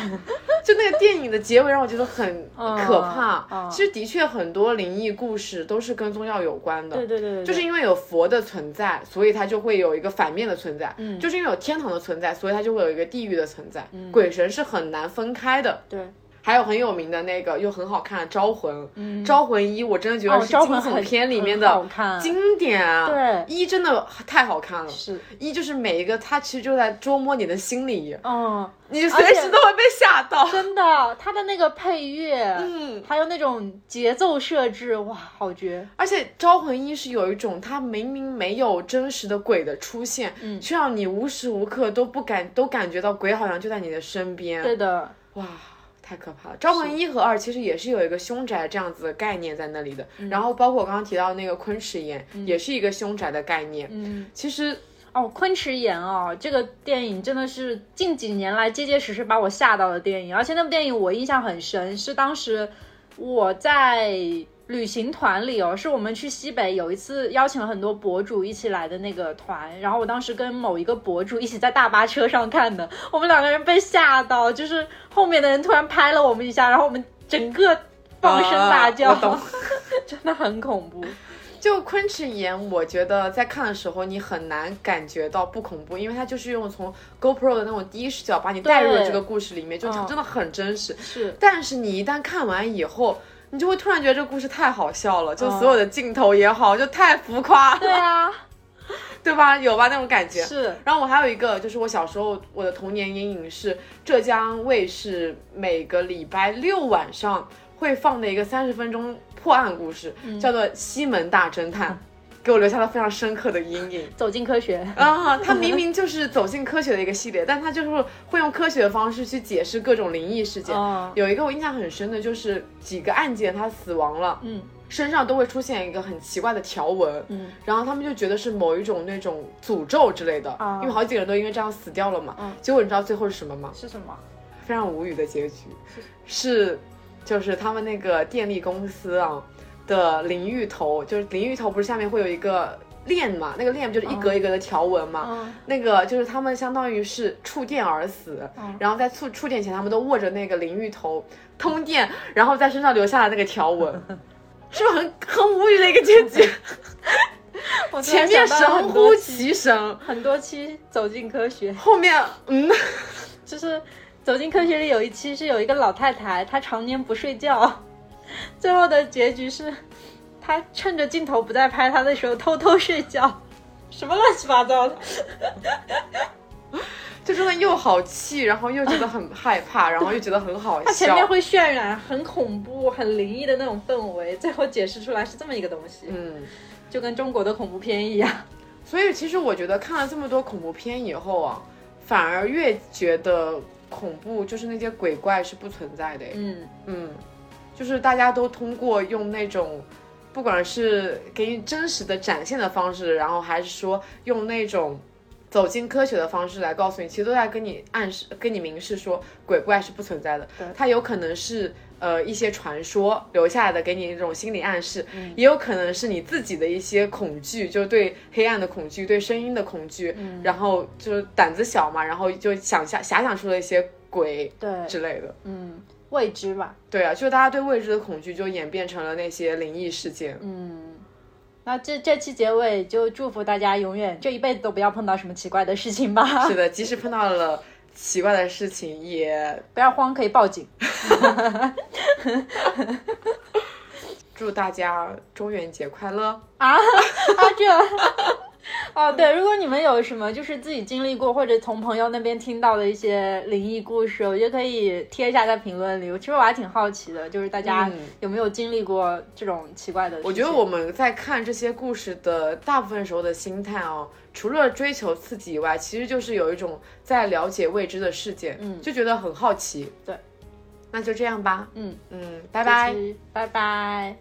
就那个电影的结尾让我觉得很 可怕。其实的确很多灵异故事都是跟宗教有关的。对对对。就是因为有佛的存在，所以它就会有一个反面的存在。嗯。就是因为有天堂的存在，所以它就会有一个地狱的存在。嗯。鬼神是很难分开的。对。还有很有名的那个又很好看的《招魂》，《招魂一》我真的觉得是惊悚片里面的经典啊！对，一真的太好看了。是一就是每一个它其实就在捉摸你的心理，嗯，你随时都会被吓到。真的，它的那个配乐，嗯，还有那种节奏设置，哇，好绝！而且《招魂一》是有一种它明明没有真实的鬼的出现，嗯，却让你无时无刻都不感都感觉到鬼好像就在你的身边。对的，哇。太可怕了！招魂一和二其实也是有一个凶宅这样子的概念在那里的，然后包括我刚刚提到那个昆池岩，也是一个凶宅的概念。嗯，其实哦，昆池岩哦，这个电影真的是近几年来结结实实把我吓到的电影，而且那部电影我印象很深，是当时我在。旅行团里哦，是我们去西北有一次邀请了很多博主一起来的那个团，然后我当时跟某一个博主一起在大巴车上看的，我们两个人被吓到，就是后面的人突然拍了我们一下，然后我们整个放声大叫，真的很恐怖。就昆池岩，我觉得在看的时候你很难感觉到不恐怖，因为它就是用从 GoPro 的那种第一视角把你带入了这个故事里面，就真的很真实。是，但是你一旦看完以后。你就会突然觉得这个故事太好笑了，就所有的镜头也好，就太浮夸。对啊，对吧？有吧那种感觉。是。然后我还有一个，就是我小时候我的童年阴影是浙江卫视每个礼拜六晚上会放的一个三十分钟破案故事，叫做《西门大侦探》。给我留下了非常深刻的阴影。走进科学啊，它明明就是走进科学的一个系列，但它就是会用科学的方式去解释各种灵异事件。有一个我印象很深的，就是几个案件他死亡了，嗯，身上都会出现一个很奇怪的条纹，嗯，然后他们就觉得是某一种那种诅咒之类的，因为好几个人都因为这样死掉了嘛。结果你知道最后是什么吗？是什么？非常无语的结局，是就是他们那个电力公司啊。的淋浴头就是淋浴头，不是下面会有一个链嘛？那个链不就是一格一格的条纹嘛？那个就是他们相当于是触电而死，然后在触触电前，他们都握着那个淋浴头通电，然后在身上留下了那个条纹，是不是很很无语的一个结局？前面神乎其神，很多期走进科学，后面嗯，就是走进科学里有一期是有一个老太太，她常年不睡觉。最后的结局是，他趁着镜头不在拍他的时候偷偷睡觉，什么乱七八糟的，就真的又好气，然后又觉得很害怕，然后又觉得很好笑。他前面会渲染很恐怖、很灵异的那种氛围，最后解释出来是这么一个东西，嗯，就跟中国的恐怖片一样。所以其实我觉得看了这么多恐怖片以后啊，反而越觉得恐怖就是那些鬼怪是不存在的。嗯嗯。就是大家都通过用那种，不管是给你真实的展现的方式，然后还是说用那种走进科学的方式来告诉你，其实都在跟你暗示、跟你明示说鬼怪是不存在的。它有可能是呃一些传说留下来的，给你一种心理暗示，也有可能是你自己的一些恐惧，就是对黑暗的恐惧、对声音的恐惧，然后就是胆子小嘛，然后就想象遐想出了一些鬼对之类的，嗯。未知吧，对啊，就大家对未知的恐惧，就演变成了那些灵异事件。嗯，那这这期结尾就祝福大家永远这一辈子都不要碰到什么奇怪的事情吧。是的，即使碰到了奇怪的事情，也不要慌，可以报警。祝大家中元节快乐啊啊这。哦，对，如果你们有什么就是自己经历过或者从朋友那边听到的一些灵异故事，我觉得可以贴一下在评论里。其实我还挺好奇的，就是大家有没有经历过这种奇怪的？我觉得我们在看这些故事的大部分时候的心态哦，除了追求刺激以外，其实就是有一种在了解未知的世界，嗯，就觉得很好奇。对，那就这样吧。嗯嗯，拜拜，拜拜。